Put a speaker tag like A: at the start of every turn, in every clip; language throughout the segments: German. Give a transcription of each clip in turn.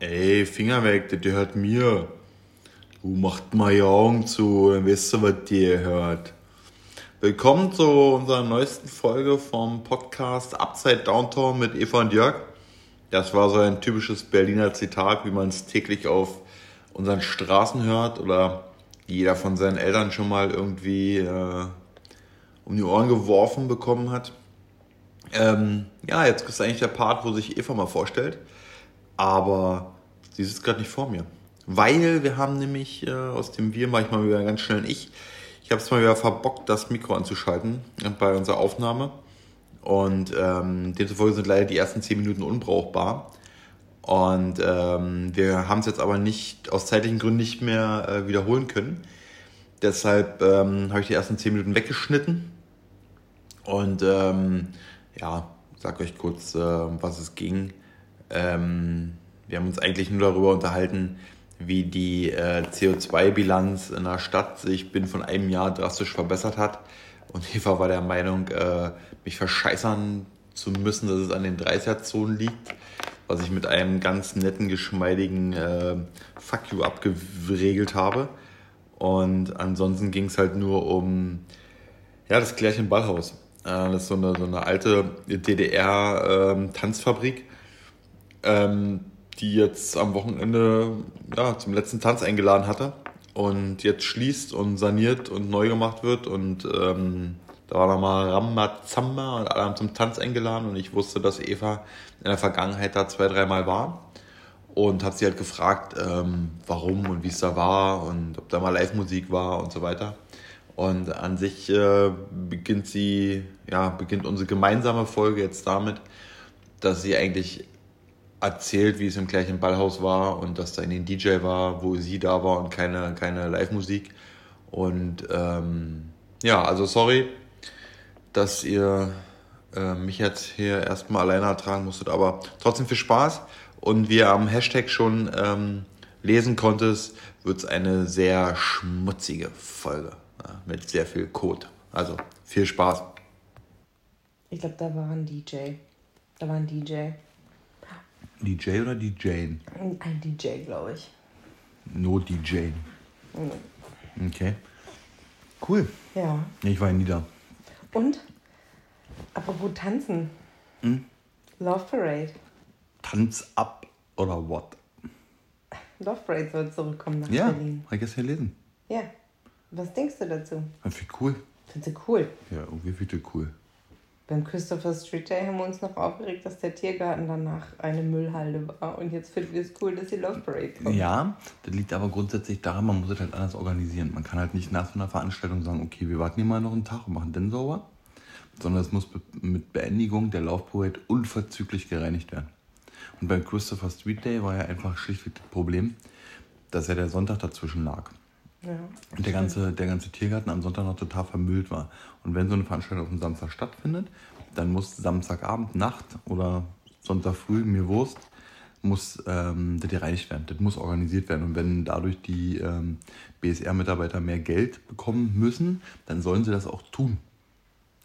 A: Ey, Finger weg, das gehört mir. Du macht mal die Augen zu, dann weißt du, was dir gehört. Willkommen zu unserer neuesten Folge vom Podcast Upside Downtown mit Eva und Jörg. Das war so ein typisches Berliner Zitat, wie man es täglich auf unseren Straßen hört oder jeder von seinen Eltern schon mal irgendwie äh, um die Ohren geworfen bekommen hat. Ähm, ja, jetzt ist eigentlich der Part, wo sich Eva mal vorstellt. Aber sie sitzt gerade nicht vor mir. Weil wir haben nämlich äh, aus dem Wir mache ich mal wieder ganz schnell ein Ich. Ich habe es mal wieder verbockt, das Mikro anzuschalten bei unserer Aufnahme. Und ähm, demzufolge sind leider die ersten 10 Minuten unbrauchbar. Und ähm, wir haben es jetzt aber nicht aus zeitlichen Gründen nicht mehr äh, wiederholen können. Deshalb ähm, habe ich die ersten 10 Minuten weggeschnitten. Und ähm, ja, sag euch kurz, äh, was es ging. Ähm, wir haben uns eigentlich nur darüber unterhalten, wie die äh, CO2-Bilanz in der Stadt sich binnen von einem Jahr drastisch verbessert hat. Und Eva war der Meinung, äh, mich verscheißern zu müssen, dass es an den 30er-Zonen liegt, was ich mit einem ganz netten, geschmeidigen äh, Fuck you abgeregelt habe. Und ansonsten ging es halt nur um ja, das Klärchen Ballhaus. Äh, das ist so eine, so eine alte DDR-Tanzfabrik, ähm, die jetzt am Wochenende ja, zum letzten Tanz eingeladen hatte und jetzt schließt und saniert und neu gemacht wird. Und ähm, da war nochmal Ramazamba und alle haben zum Tanz eingeladen und ich wusste, dass Eva in der Vergangenheit da zwei, dreimal war. Und habe sie halt gefragt, ähm, warum und wie es da war und ob da mal Live-Musik war und so weiter. Und an sich äh, beginnt sie, ja, beginnt unsere gemeinsame Folge jetzt damit, dass sie eigentlich erzählt, wie es im gleichen Ballhaus war und dass da in den DJ war, wo sie da war und keine, keine Live-Musik. Und ähm, ja, also sorry, dass ihr äh, mich jetzt hier erstmal alleine ertragen musstet, aber trotzdem viel Spaß. Und wie ihr am Hashtag schon ähm, lesen konntest, wird es eine sehr schmutzige Folge ja, mit sehr viel Code. Also viel Spaß.
B: Ich glaube, da war ein DJ. Da war ein DJ.
A: DJ oder DJ?
B: Ein DJ, glaube ich.
A: No DJ.
B: Mhm.
A: Okay. Cool.
B: Ja.
A: Ich war nie da.
B: Und? Apropos tanzen.
A: Hm?
B: Love Parade.
A: Tanz ab oder what?
B: Love Parade soll zurückkommen nach
A: Ja,
B: Berlin.
A: habe ich gestern gelesen.
B: Ja. Was denkst du dazu?
A: Ich finde cool.
B: Findest du cool?
A: Ja, irgendwie finde ich cool.
B: Beim Christopher Street Day haben wir uns noch aufgeregt, dass der Tiergarten danach eine Müllhalde war. Und jetzt finden wir es cool, dass die Love Parade kommt.
A: Ja, das liegt aber grundsätzlich daran, man muss es halt anders organisieren. Man kann halt nicht nach so einer Veranstaltung sagen, okay, wir warten hier mal noch einen Tag und machen den sauber, sondern es muss mit Beendigung der Laufparade unverzüglich gereinigt werden. Und beim Christopher Street Day war ja einfach schlichtweg das Problem, dass ja der Sonntag dazwischen lag.
B: Ja.
A: Und der ganze, der ganze Tiergarten am Sonntag noch total vermüllt war. Und wenn so eine Veranstaltung auf dem Samstag stattfindet, dann muss Samstagabend, Nacht oder Sonntag früh, mir Wurst, muss ähm, das gereinigt werden. Das muss organisiert werden. Und wenn dadurch die ähm, BSR-Mitarbeiter mehr Geld bekommen müssen, dann sollen sie das auch tun.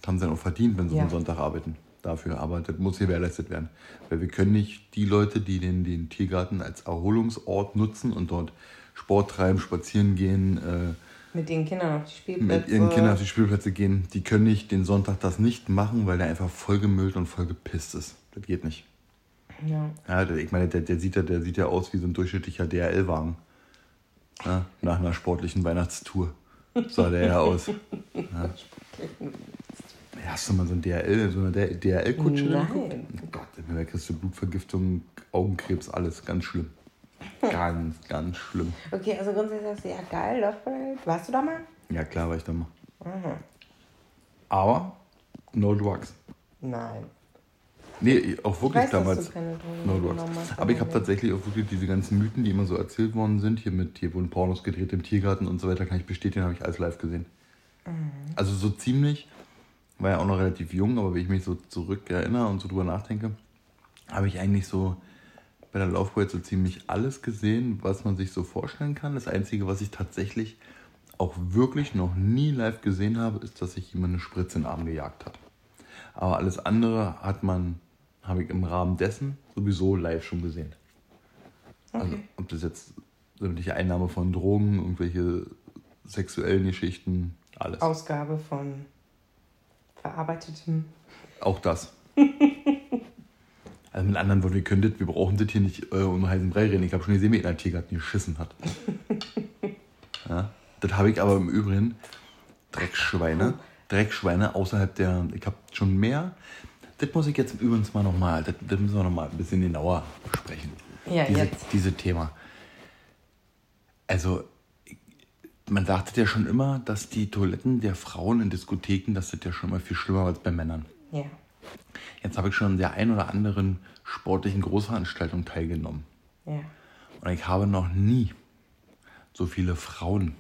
A: Das haben sie dann auch verdient, wenn sie
B: Ja.
A: am Sonntag arbeiten. Dafür. Aber das muss gewährleistet werden. Weil wir können nicht die Leute, die den, den Tiergarten als Erholungsort nutzen und dort Sport treiben, spazieren gehen, äh,
B: Mit den Kindern auf die Spielplätze.
A: mit ihren Kindern auf die Spielplätze gehen, die können nicht den Sonntag das nicht machen, weil der einfach vollgemüllt und voll gepisst ist. Das geht nicht.
B: Ja.
A: Ja, ich meine, der, der, sieht ja, der sieht ja aus wie so ein durchschnittlicher DHL-Wagen. Ja, nach einer sportlichen Weihnachtstour sah der ja aus. Ja. Ja, Hast du mal so ein DHL, so eine DHL-Kutsche
B: Nein.
A: Oh Gott, da kriegst du Blutvergiftung, Augenkrebs, alles. Ganz schlimm. Ganz, ganz schlimm.
B: Okay, also grundsätzlich sagst du, ja geil, Love Parade. Warst du da mal?
A: Ja, klar war ich da mal.
B: Aha.
A: Aber no drugs.
B: Nein.
A: Nee, auch wirklich
B: weiß,
A: damals. No drugs. Aber ich habe tatsächlich auch wirklich diese ganzen Mythen, die immer so erzählt worden sind, hier mit, hier wurden Pornos gedreht im Tiergarten und so weiter, kann ich bestätigen, habe ich alles live gesehen.
B: Mhm.
A: Also so ziemlich, war ja auch noch relativ jung, aber wenn ich mich so zurück erinnere und so drüber nachdenke, habe ich eigentlich so bei der Laufbahn so ziemlich alles gesehen, was man sich so vorstellen kann. Das Einzige, was ich tatsächlich auch wirklich noch nie live gesehen habe, ist, dass sich jemand eine Spritze in den Arm gejagt hat. Aber alles andere hat man, habe ich im Rahmen dessen sowieso live schon gesehen. Also, ob das jetzt sämtliche Einnahme von Drogen, irgendwelche sexuellen Geschichten, alles.
B: Ausgabe von verarbeitetem.
A: Auch das. also mit anderen Worten, wir können das, wir brauchen das hier nicht äh, um heißen Brei reden. Ich habe schon gesehen, wie einer Tiergarten geschissen hat. ja, das habe ich aber im Übrigen Dreckschweine. Dreckschweine außerhalb der. Ich habe schon mehr. Das muss ich jetzt übrigens mal nochmal, das, das müssen wir nochmal ein bisschen genauer sprechen.
B: Ja,
A: diese,
B: jetzt.
A: Diese Thema. Also, man sagte ja schon immer, dass die Toiletten der Frauen in Diskotheken, das ist ja schon mal viel schlimmer als bei Männern.
B: Ja.
A: Jetzt habe ich schon an der ein oder anderen sportlichen Großveranstaltung teilgenommen.
B: Ja.
A: Und ich habe noch nie so viele Frauen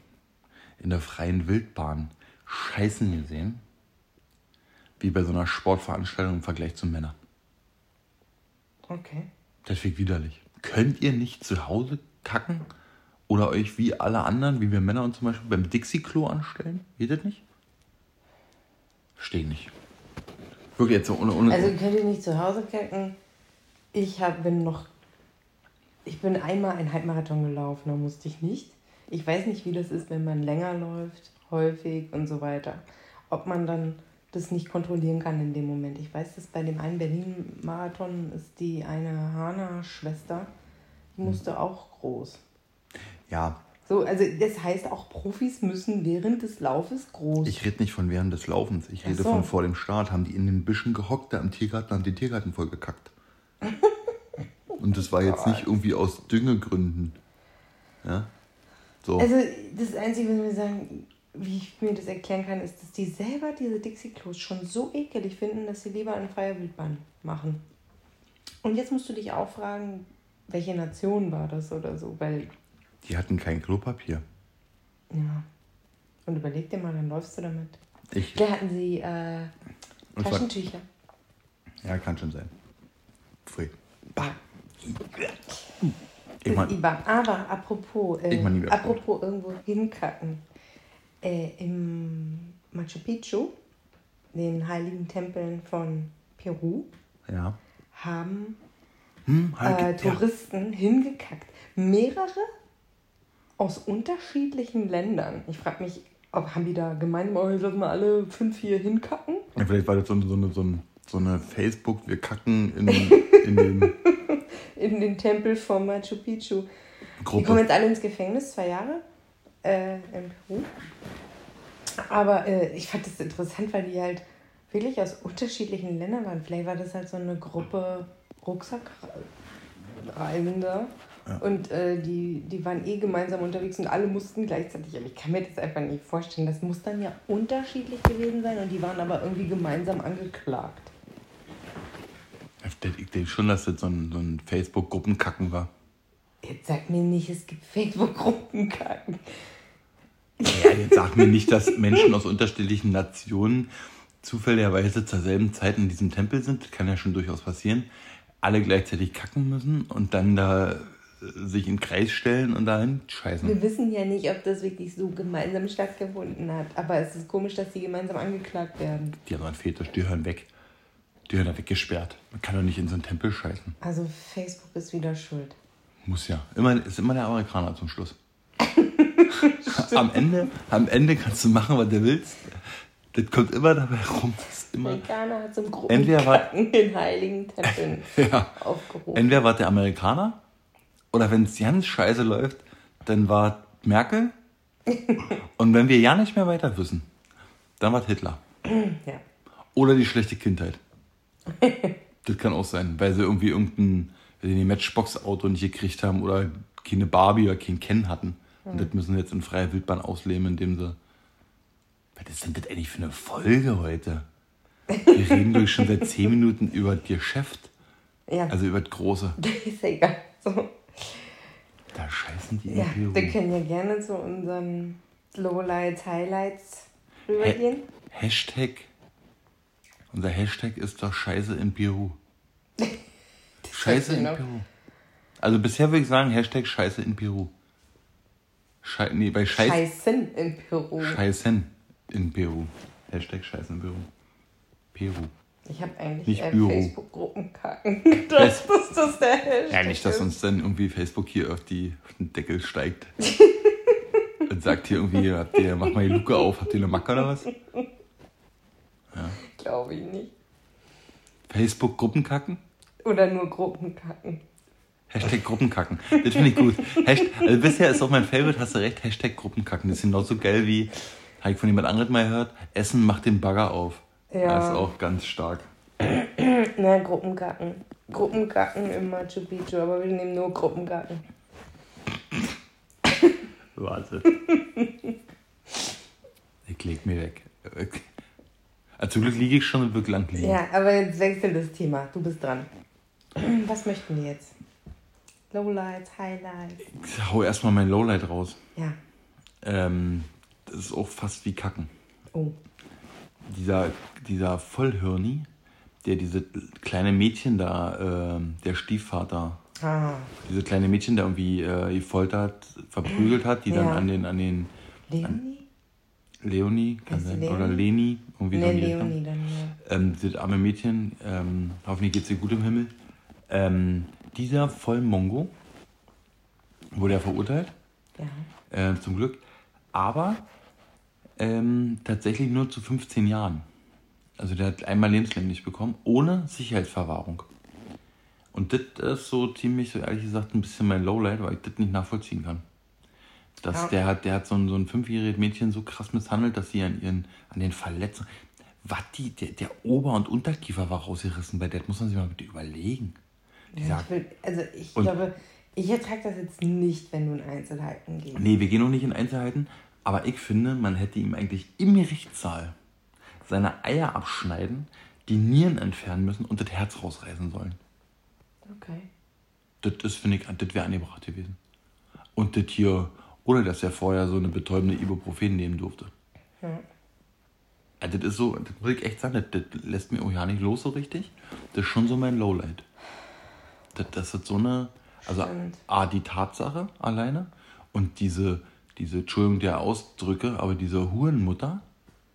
A: in der freien Wildbahn scheißen gesehen, wie bei so einer Sportveranstaltung im Vergleich zu Männern.
B: Okay.
A: Das finde ich widerlich. Könnt ihr nicht zu Hause kacken? Oder euch wie alle anderen, wie wir Männer uns zum Beispiel beim Dixie-Klo anstellen? Geht das nicht? Verstehe nicht. Wirklich jetzt so ohne... ohne
B: Also könnt ihr nicht zu Hause kacken? Ich hab, bin noch. Ich bin einmal einen Halbmarathon gelaufen, da musste ich nicht. Ich weiß nicht, wie das ist, wenn man länger läuft, häufig und so weiter. Ob man dann das nicht kontrollieren kann in dem Moment. Ich weiß, dass bei dem einen Berlin-Marathon ist die eine Hana-Schwester, die musste auch groß.
A: ja,
B: So, also das heißt auch Profis müssen während des Laufes groß.
A: ich rede nicht von während des Laufens. Ich rede
B: so.
A: von vor dem Start. Haben die in den Büschen gehockt, da im Tiergarten, haben die Tiergarten voll gekackt. Und das war jetzt nicht irgendwie aus Düngegründen. Ja? So.
B: Also das Einzige, was wir sagen, wie ich mir das erklären kann, ist, dass die selber diese Dixie-Klos schon so ekelig finden, dass sie lieber eine freie Wildbahn machen. Und jetzt musst du dich auch fragen, welche Nation war das oder so, weil,
A: Die hatten kein Klopapier.
B: ja. Und überleg dir mal, dann läufst du damit.
A: Ich.
B: Vielleicht hatten sie äh,
A: Und zwar-
B: Taschentücher.
A: Ja, kann schon sein. Pfui.
B: Bah.
A: Ich mein,
B: Iba. Aber apropos, äh,
A: Ich mein,
B: apropos irgendwo hinkacken. Äh, Im Machu Picchu, den heiligen Tempeln von Peru,
A: ja.
B: haben
A: Hm,
B: äh,
A: halt, ja.
B: Touristen hingekackt. Mehrere aus unterschiedlichen Ländern. Ich frage mich, ob haben die da gemeint, oh, lass mal alle fünf hier hinkacken?
A: Ja, Vielleicht war das so, eine- so, so, so eine Facebook, wir kacken in, in den
B: In den Tempel von Machu Picchu. Die kommen
A: Gruppe.
B: jetzt alle ins Gefängnis, zwei Jahre äh, in Peru. Aber äh, ich fand das interessant, weil die halt wirklich aus unterschiedlichen Ländern waren. Vielleicht war das halt so eine Gruppe Rucksackreisender. Und äh, die, die waren eh gemeinsam unterwegs und alle mussten gleichzeitig. Aber ich kann mir das einfach nicht vorstellen. Das muss dann ja unterschiedlich gewesen sein und die waren aber irgendwie gemeinsam angeklagt.
A: Ich denke schon, dass das so ein, so ein Facebook-Gruppenkacken war.
B: Jetzt sag mir nicht, es gibt Facebook-Gruppenkacken.
A: Ja, jetzt sag mir nicht, dass Menschen aus unterschiedlichen Nationen zufälligerweise zur selben Zeit in diesem Tempel sind. Das kann ja schon durchaus passieren. Alle gleichzeitig kacken müssen und dann da sich in den Kreis stellen und dahin scheißen.
B: Wir wissen ja nicht, ob das wirklich so gemeinsam stattgefunden hat. Aber es ist komisch, dass die gemeinsam angeklagt werden.
A: Die haben einen Fetisch, die hören weg. Die hören da weggesperrt. Man kann doch nicht in so einen Tempel scheißen.
B: Also Facebook ist wieder schuld.
A: Muss ja. Immer, ist immer der Amerikaner zum Schluss. am, Ende, am Ende kannst du machen, was du willst. Das kommt immer dabei rum. Das ist immer,
B: Amerikaner hat zum
A: Entweder war-
B: Gruppenkacken in heiligen Tempeln
A: ja.
B: aufgerufen.
A: Entweder war der Amerikaner oder wenn es ganz scheiße läuft, dann war Merkel. Und wenn wir ja nicht mehr weiter wissen, dann war Hitler.
B: Ja.
A: Oder die schlechte Kindheit. das kann auch sein, weil sie irgendwie irgendein weil Matchbox-Auto nicht gekriegt haben oder keine Barbie oder kein Ken hatten. Und das müssen sie jetzt in freier Wildbahn ausleben, indem sie. Was ist denn das eigentlich für eine Folge heute? Wir reden durch schon seit 10 Minuten über das Geschäft,
B: Ja,
A: also über das Große.
B: ist egal. So.
A: Da scheißen die
B: Ja,
A: in
B: wir
A: Peru.
B: können ja gerne zu unseren Lowlights, Highlights rübergehen.
A: Hashtag. Unser Hashtag ist doch Scheiße in Peru. Scheiße in
B: genau.
A: Peru. Also bisher würde ich sagen, Hashtag Scheiße in Peru. Schei nee, bei Scheiß
B: Scheißen in Peru.
A: Scheißen in Peru. Hashtag Scheiße in Peru. Peru.
B: Ich habe eigentlich
A: Nicht
B: äh,
A: Büro.
B: Facebook-Gruppen kacken gedacht, dass das der Hashtag
A: Ja, nicht, dass
B: ist.
A: uns dann irgendwie Facebook hier auf, die, auf den Deckel steigt. Und sagt hier irgendwie, habt ihr, mach mal die Luke auf, habt ihr eine Macke oder was?
B: Glaube ich nicht.
A: Facebook-Gruppenkacken?
B: Oder nur Gruppen kacken.
A: Hashtag Gruppenkacken. Das finde ich gut. Hasht also bisher ist auch mein Favorite, hast du recht, Hashtag Gruppenkacken. Das ist genauso geil wie, habe ich von jemand anderem mal gehört, Essen macht den Bagger auf.
B: Ja.
A: Das ist auch ganz stark.
B: Na, Gruppenkacken. Gruppenkacken im Machu Picchu, aber wir nehmen nur Gruppenkacken.
A: Warte. ich leg mir weg. Also zum Glück liege ich schon und wirklich lang liegen.
B: Ja, aber jetzt wechselt das Thema. Du bist dran. Was möchten wir jetzt? Lowlights, Highlights.
A: Ich hau erstmal mein Lowlight raus.
B: Ja.
A: Ähm, das ist auch fast wie Kacken.
B: Oh.
A: Dieser, dieser Vollhirni, der diese kleine Mädchen da, ähm, der Stiefvater,
B: Ah.
A: diese kleine Mädchen da irgendwie äh, gefoltert, verprügelt hat, die dann
B: Ja.
A: an den, an den
B: Leonie?
A: Leonie, kann sein,
B: Leonie?
A: oder Leni, irgendwie so
B: Ne,
A: die Richtung.
B: Leonie dann, ja.
A: ähm, das arme Mädchen, ähm, hoffentlich geht's ihr gut im Himmel. Ähm, dieser Vollmongo wurde er verurteilt,
B: Ja.
A: äh, zum Glück, aber ähm, tatsächlich nur zu 15 Jahren. Also der hat einmal lebenslänglich bekommen, ohne Sicherheitsverwahrung. Und das ist so ziemlich, so ehrlich gesagt, ein bisschen mein Lowlight, weil ich das nicht nachvollziehen kann. Dass
B: Ja.
A: der hat, der hat so ein, so ein fünfjähriges Mädchen so krass misshandelt, dass sie an ihren, an den Verletzungen. Was die, der, der Ober- und Unterkiefer war rausgerissen bei der, das muss man sich mal bitte überlegen.
B: Ja, ich will, also ich glaube, ich ertrage das jetzt nicht, wenn du in Einzelheiten gehst.
A: nee, wir gehen noch nicht in Einzelheiten, aber ich finde, man hätte ihm eigentlich im Gerichtssaal seine Eier abschneiden, die Nieren entfernen müssen und das Herz rausreißen sollen.
B: Okay.
A: Das ist, finde ich, das wäre angebracht gewesen. Und das hier, oder dass er vorher so eine betäubende Ibuprofen nehmen durfte.
B: Ja.
A: Ja, das ist so, das muss ich echt sagen, das, das lässt mir auch ja nicht los so richtig. Das ist schon so mein Lowlight. Das, das ist so eine, also
B: Stimmt.
A: A, die Tatsache alleine und diese, diese, Entschuldigung der Ausdrücke, aber diese Hurenmutter,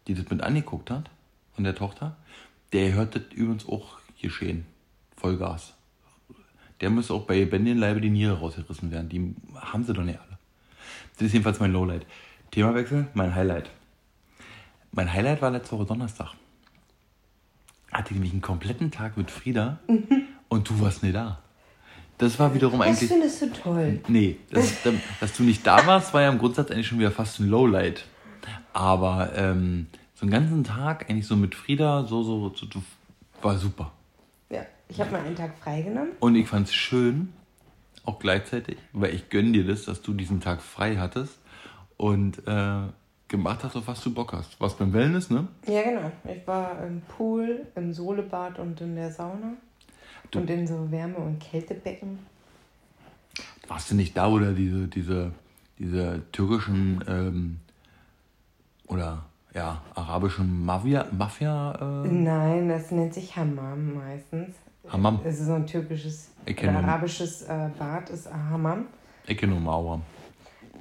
A: die das mit angeguckt hat, von der Tochter, der hört das übrigens auch geschehen. Vollgas. Der müsste auch bei lebendigem Leibe die Niere rausgerissen werden. Die haben sie doch nicht alle. Das ist jedenfalls mein Lowlight. Themawechsel, mein Highlight. Mein Highlight war letzte Woche Donnerstag. Hatte nämlich einen kompletten Tag mit Frieda und du warst nicht da. Das war wiederum
B: Das
A: eigentlich.
B: findest du toll.
A: Nee, das, dass du nicht da warst, war ja im Grundsatz eigentlich schon wieder fast ein Lowlight. Aber ähm, so einen ganzen Tag eigentlich so mit Frieda, so, so, so, so war super.
B: Ja, ich habe mal einen Tag freigenommen.
A: Und ich fand es schön, auch gleichzeitig, weil ich gönn dir das, dass du diesen Tag frei hattest und äh, gemacht hast, auf was du Bock hast. Was beim Wellness, ne?
B: Ja, genau. Ich war im Pool, im Solebad und in der Sauna.
A: Du-
B: Und in so Wärme- und Kältebecken.
A: Warst du nicht da oder diese, diese, diese türkischen ähm, oder ja, arabischen Mafia, Mafia äh,
B: Nein, das nennt sich Hammam meistens.
A: Hammam?
B: Es ist so ein türkisches
A: nur-
B: arabisches äh, Bad, ist Hammam.
A: Mauer.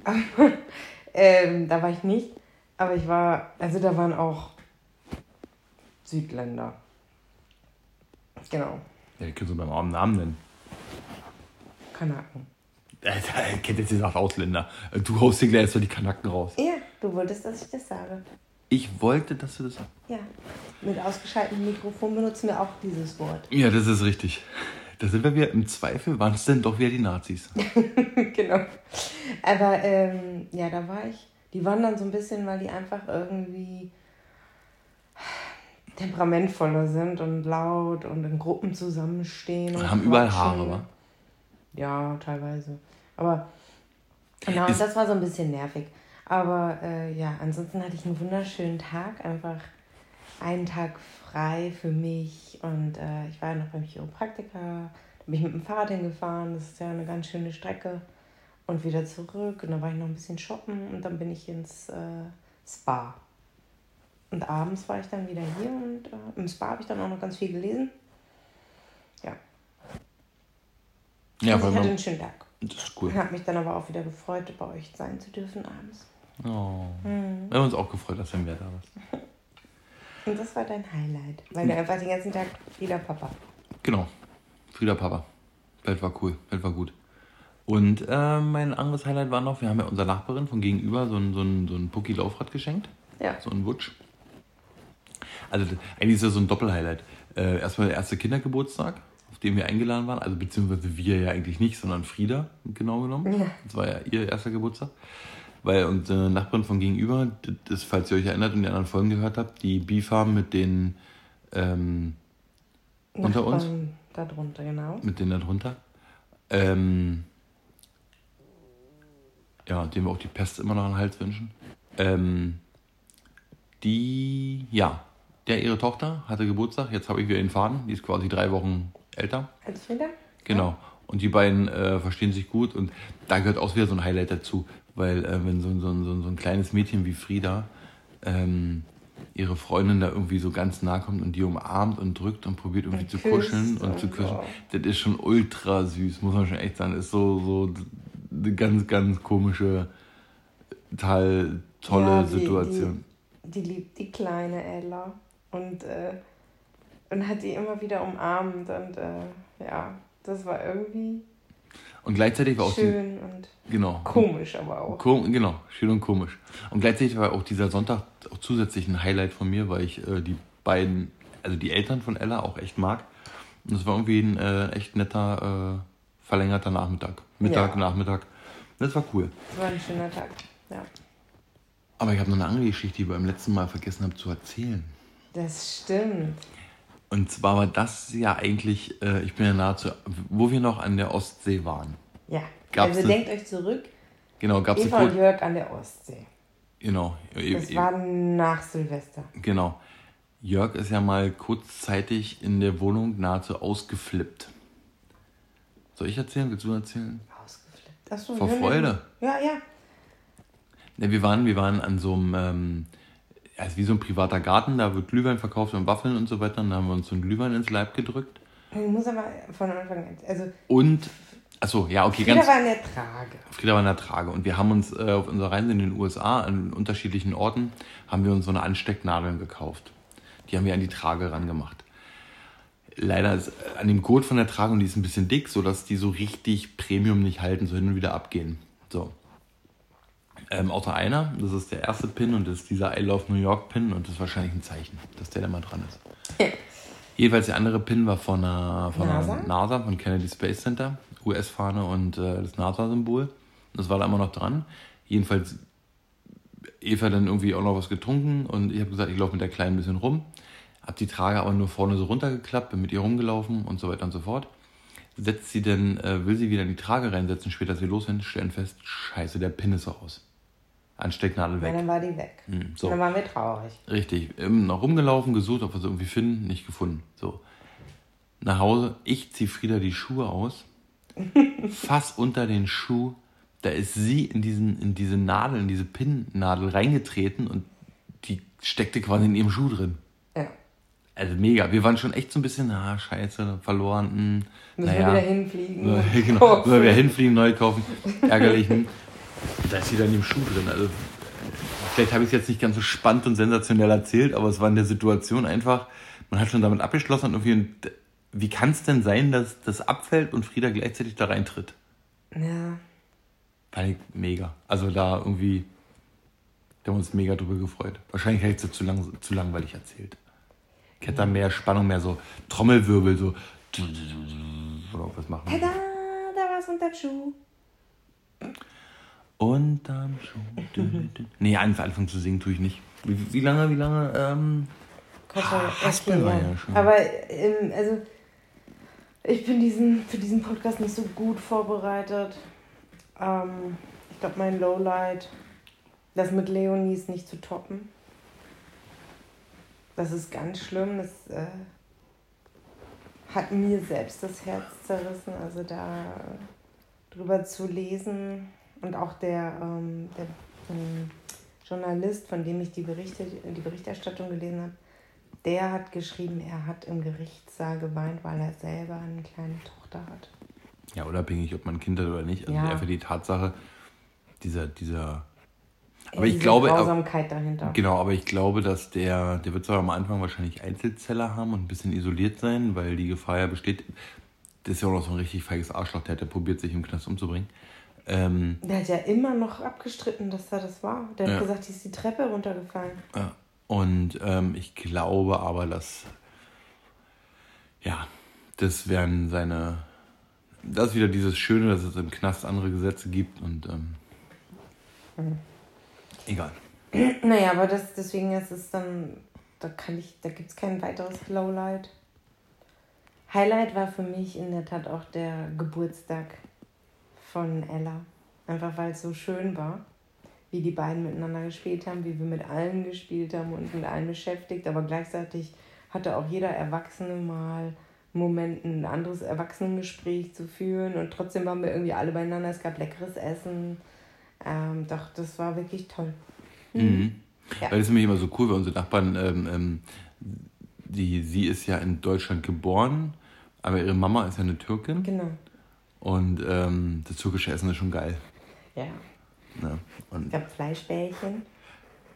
B: Ähm, da war ich nicht, aber ich war, also da waren auch Südländer. Genau,
A: Ja, die können sie beim armen Namen nennen.
B: Kanaken.
A: Alter, er kennt jetzt gesagt Ausländer. Du haust dir gleich mal die Kanaken raus.
B: Ja, du wolltest, dass ich das sage.
A: Ich wollte, dass du das sagst.
B: Ja, mit ausgeschaltetem Mikrofon benutzen wir auch dieses Wort.
A: Ja, das ist richtig. Da sind wir wieder im Zweifel, waren es denn doch wieder die Nazis.
B: genau. Aber ähm, ja, da war ich. Die waren dann so ein bisschen, weil die einfach irgendwie temperamentvoller sind und laut und in Gruppen zusammenstehen. Und
A: Haben überall. Haare, wa?
B: Ja, teilweise. Aber genau,
A: Ist-
B: das war so ein bisschen nervig. Aber äh, ja, ansonsten hatte ich einen wunderschönen Tag. Einfach einen Tag frei für mich. Und äh, ich war ja noch beim Chiropraktiker. Da bin ich mit dem Fahrrad hingefahren. Das ist ja eine ganz schöne Strecke. Und wieder zurück. Und dann war ich noch ein bisschen shoppen. Und dann bin ich ins äh, Spa. Und abends war ich dann wieder hier. Und äh, im Spa habe ich dann auch noch ganz viel gelesen. Ja,
A: Ja,
B: also
A: weil
B: ich hatte einen schönen Tag.
A: Das ist cool.
B: Ich habe mich dann aber auch wieder gefreut, bei euch sein zu dürfen abends.
A: Oh.
B: Mhm.
A: Wir haben uns auch gefreut, dass du mehr da warst.
B: Und das war dein Highlight, weil du einfach den ganzen Tag Frieda Papa.
A: Genau. Frieda Papa. Welt war cool, Welt war gut. Und äh, mein anderes Highlight war noch, wir haben ja unserer Nachbarin von gegenüber so ein, so ein, so ein Pucki-Laufrad geschenkt.
B: Ja.
A: So ein Wutsch. Also eigentlich ist das so ein Doppelhighlight. Äh, erstmal der erste Kindergeburtstag, auf den wir eingeladen waren. Also beziehungsweise wir ja eigentlich nicht, sondern Frieda, genau genommen.
B: Ja.
A: Das war ja ihr erster Geburtstag. Weil unsere Nachbarin von gegenüber, das falls ihr euch erinnert und die anderen Folgen gehört habt, die Beefarm mit den ähm, unter uns,
B: Nachbarn Darunter, genau.
A: mit denen da drunter. Ähm, ja, dem wir auch die Pest immer noch an den Hals wünschen. Ähm, die, ja, der ihre Tochter hatte Geburtstag, jetzt habe ich wieder den Faden, die ist quasi drei Wochen älter.
B: Als Frieda?
A: Genau. Und die beiden äh, verstehen sich gut und da gehört auch wieder so ein Highlight dazu, weil äh, wenn so, ein- so, so, so ein kleines Mädchen wie Frieda ähm, ihre Freundin da irgendwie so ganz nah kommt und die umarmt und drückt und probiert irgendwie
B: Und
A: zu kuscheln und
B: und
A: zu küssen, das ist schon ultra süß, muss man schon echt sagen. Ist so, so eine ganz, ganz komische, total tolle
B: Ja, die-
A: Situation.
B: Die liebt die kleine Ella und, äh, und hat die immer wieder umarmt und äh, ja, das war irgendwie
A: Und gleichzeitig war auch
B: schön und
A: genau,
B: komisch aber auch.
A: Kom genau, schön und komisch. Und gleichzeitig war auch dieser Sonntag auch zusätzlich ein Highlight von mir, weil ich äh, die beiden, also die Eltern von Ella auch echt mag. Und es war irgendwie ein äh, echt netter, äh, verlängerter Nachmittag. Mittag,
B: Ja.
A: Nachmittag. Das war cool.
B: Das war ein schöner Tag. Ja,
A: Aber ich habe noch eine andere Geschichte, die ich beim letzten Mal vergessen habe zu erzählen.
B: Das stimmt.
A: Und zwar war das ja eigentlich, äh, ich bin ja nahezu, wo wir noch an der Ostsee waren.
B: Ja,
A: Gab's
B: also
A: ne-
B: denkt euch zurück,
A: Genau, gab es
B: Eva und Jörg an der Ostsee.
A: Genau.
B: Das war nach Silvester.
A: Genau. Jörg ist ja mal kurzzeitig in der Wohnung nahezu ausgeflippt. Soll ich erzählen? Willst du erzählen?
B: Ausgeflippt. Achso,
A: Vor. Freude.
B: Ja, ja.
A: Ja, wir, waren, wir waren an so einem, ähm, ja, ist wie so ein privater Garten, da wird Glühwein verkauft und Waffeln und so weiter. Und da haben wir uns so einen Glühwein ins Leib gedrückt.
B: Ich muss aber von Anfang an. Also,
A: Und, achso, ja, okay,
B: Frieda
A: ganz.
B: war in der Trage.
A: Frieda war in der Trage. Und wir haben uns äh, auf unserer Reise in den USA an unterschiedlichen Orten, haben wir uns so eine Anstecknadeln gekauft. Die haben wir an die Trage rangemacht. Leider ist äh, an dem Gurt von der Trage, und die ist ein bisschen dick, sodass die so richtig Premium nicht halten, so hin und wieder abgehen. So. Ähm, außer einer, das ist der erste Pin und das ist dieser I Love New York Pin und das ist wahrscheinlich ein Zeichen, dass der da mal dran ist. Jedenfalls der andere Pin war von einer, von
B: NASA?
A: einer NASA, von Kennedy Space Center, US-Fahne und äh, das NASA-Symbol. Das war da immer noch dran. Jedenfalls Eva dann irgendwie auch noch was getrunken und ich habe gesagt, ich laufe mit der Kleinen ein bisschen rum. Hab die Trage aber nur vorne so runtergeklappt, bin mit ihr rumgelaufen und so weiter und so fort. Setzt sie denn, äh, will sie wieder in die Trage reinsetzen, später als wir los sind, stellen fest, scheiße, der Pin ist so aus. Anstecknadel
B: Ja,
A: weg.
B: dann war die weg.
A: Hm, so.
B: Dann waren wir traurig.
A: Richtig. Ähm, noch rumgelaufen, gesucht, ob wir sie irgendwie finden, nicht gefunden. So. Nach Hause, ich zieh Frieda die Schuhe aus, fass unter den Schuh, da ist sie in, diesen, in diese Nadel, in diese Pinnnadel reingetreten und die steckte quasi in ihrem Schuh drin.
B: Ja.
A: Also mega. Wir waren schon echt so ein bisschen, ah, scheiße, verloren. Hm,
B: Müssen
A: naja.
B: wir wieder hinfliegen.
A: Ja, genau. Sollen wir hinfliegen, neu kaufen. Ärgerlich. Da ist sie dann im Schuh drin. Also, vielleicht habe ich es jetzt nicht ganz so spannend und sensationell erzählt, aber es war in der Situation einfach, man hat schon damit abgeschlossen und irgendwie, wie kann es denn sein, dass das abfällt und Frieda gleichzeitig da reintritt?
B: Ja.
A: Fand ich mega. Also da irgendwie, da haben wir uns mega drüber gefreut. Wahrscheinlich hätte ich es zu, lang, zu langweilig erzählt. Ich hätte da mehr Spannung, mehr so Trommelwirbel, so oder was machen.
B: Tada, da war es unter Schuh.
A: Unterm Schuh. Nee, einfach anfangen zu singen tue ich nicht. Wie, wie lange, wie lange? Ähm,
B: Kasper,
A: Haspel war ja schon.
B: Aber ähm, also ich bin diesen, für diesen Podcast nicht so gut vorbereitet. Ähm, ich glaube, mein Lowlight, das mit Leonie ist nicht zu toppen. Das ist ganz schlimm. Das äh, hat mir selbst das Herz zerrissen. Also da drüber zu lesen und auch der, ähm, der ähm, Journalist, von dem ich die, Berichte, die Berichterstattung gelesen habe, der hat geschrieben, er hat im Gerichtssaal geweint, weil er selber eine kleine Tochter hat.
A: ja, unabhängig, ob man ein Kind hat oder nicht. Also
B: Ja.
A: einfach die Tatsache, dieser, dieser. Aber ich glaube,
B: Grausamkeit dahinter.
A: Genau, aber ich glaube, dass der, der wird zwar am Anfang wahrscheinlich Einzelzeller haben und ein bisschen isoliert sein, weil die Gefahr ja besteht. Das ist ja auch noch so ein richtig feiges Arschloch, der hat ja probiert, sich im Knast umzubringen. Ähm,
B: Der hat ja immer noch abgestritten, dass er das war. Der
A: Ja.
B: hat gesagt, die ist die Treppe runtergefallen.
A: ja. Und ähm, ich glaube aber, dass, ja, das wären seine, das ist wieder dieses Schöne, dass es im Knast andere Gesetze gibt und ähm, egal.
B: Naja, aber das, deswegen ist es dann, da kann ich, da gibt es kein weiteres Lowlight. Highlight war für mich in der Tat auch der Geburtstag von Ella. Einfach weil es so schön war, wie die beiden miteinander gespielt haben, wie wir mit allen gespielt haben und mit allen beschäftigt. Aber gleichzeitig hatte auch jeder Erwachsene mal einen Moment, ein anderes Erwachsenengespräch zu führen. Und trotzdem waren wir irgendwie alle beieinander. Es gab leckeres Essen. Ähm, doch, das war wirklich toll.
A: Mhm.
B: Ja.
A: Weil das ist nämlich immer so cool, weil unsere Nachbarn, ähm, ähm, die, sie ist ja in Deutschland geboren, aber ihre Mama ist ja eine Türkin
B: Genau.
A: Und ähm, das türkische Essen ist schon geil.
B: Ja. Es
A: Und
B: gab Fleischbällchen,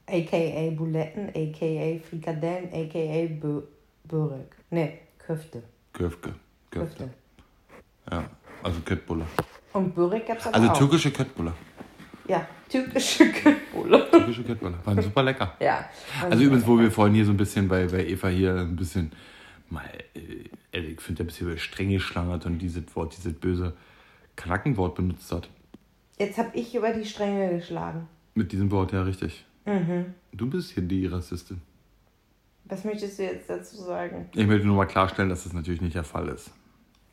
B: aka Buletten, aka Frikadellen, aka Bö Börek. Ne, Köfte.
A: Köfte.
B: Köfte.
A: Ja, also Köttbulle.
B: Und Börek gab es aber
A: Also
B: auch.
A: türkische Köttbulle.
B: Ja, türkische Köttbulle.
A: Türkische Köttbulle. Waren super lecker.
B: ja.
A: Also übrigens, wo wir vorhin hier so ein bisschen bei, bei Eva hier ein bisschen mal, äh, ich finde, ein bisschen streng geschlangert und dieses Wort, dieses böse Knackenwort benutzt hat.
B: Jetzt habe ich über die Stränge geschlagen.
A: Mit diesem Wort, ja, richtig.
B: Mhm.
A: Du bist hier die Rassistin.
B: Was möchtest du jetzt dazu sagen?
A: Ich möchte nur mal klarstellen, dass das natürlich nicht der Fall ist.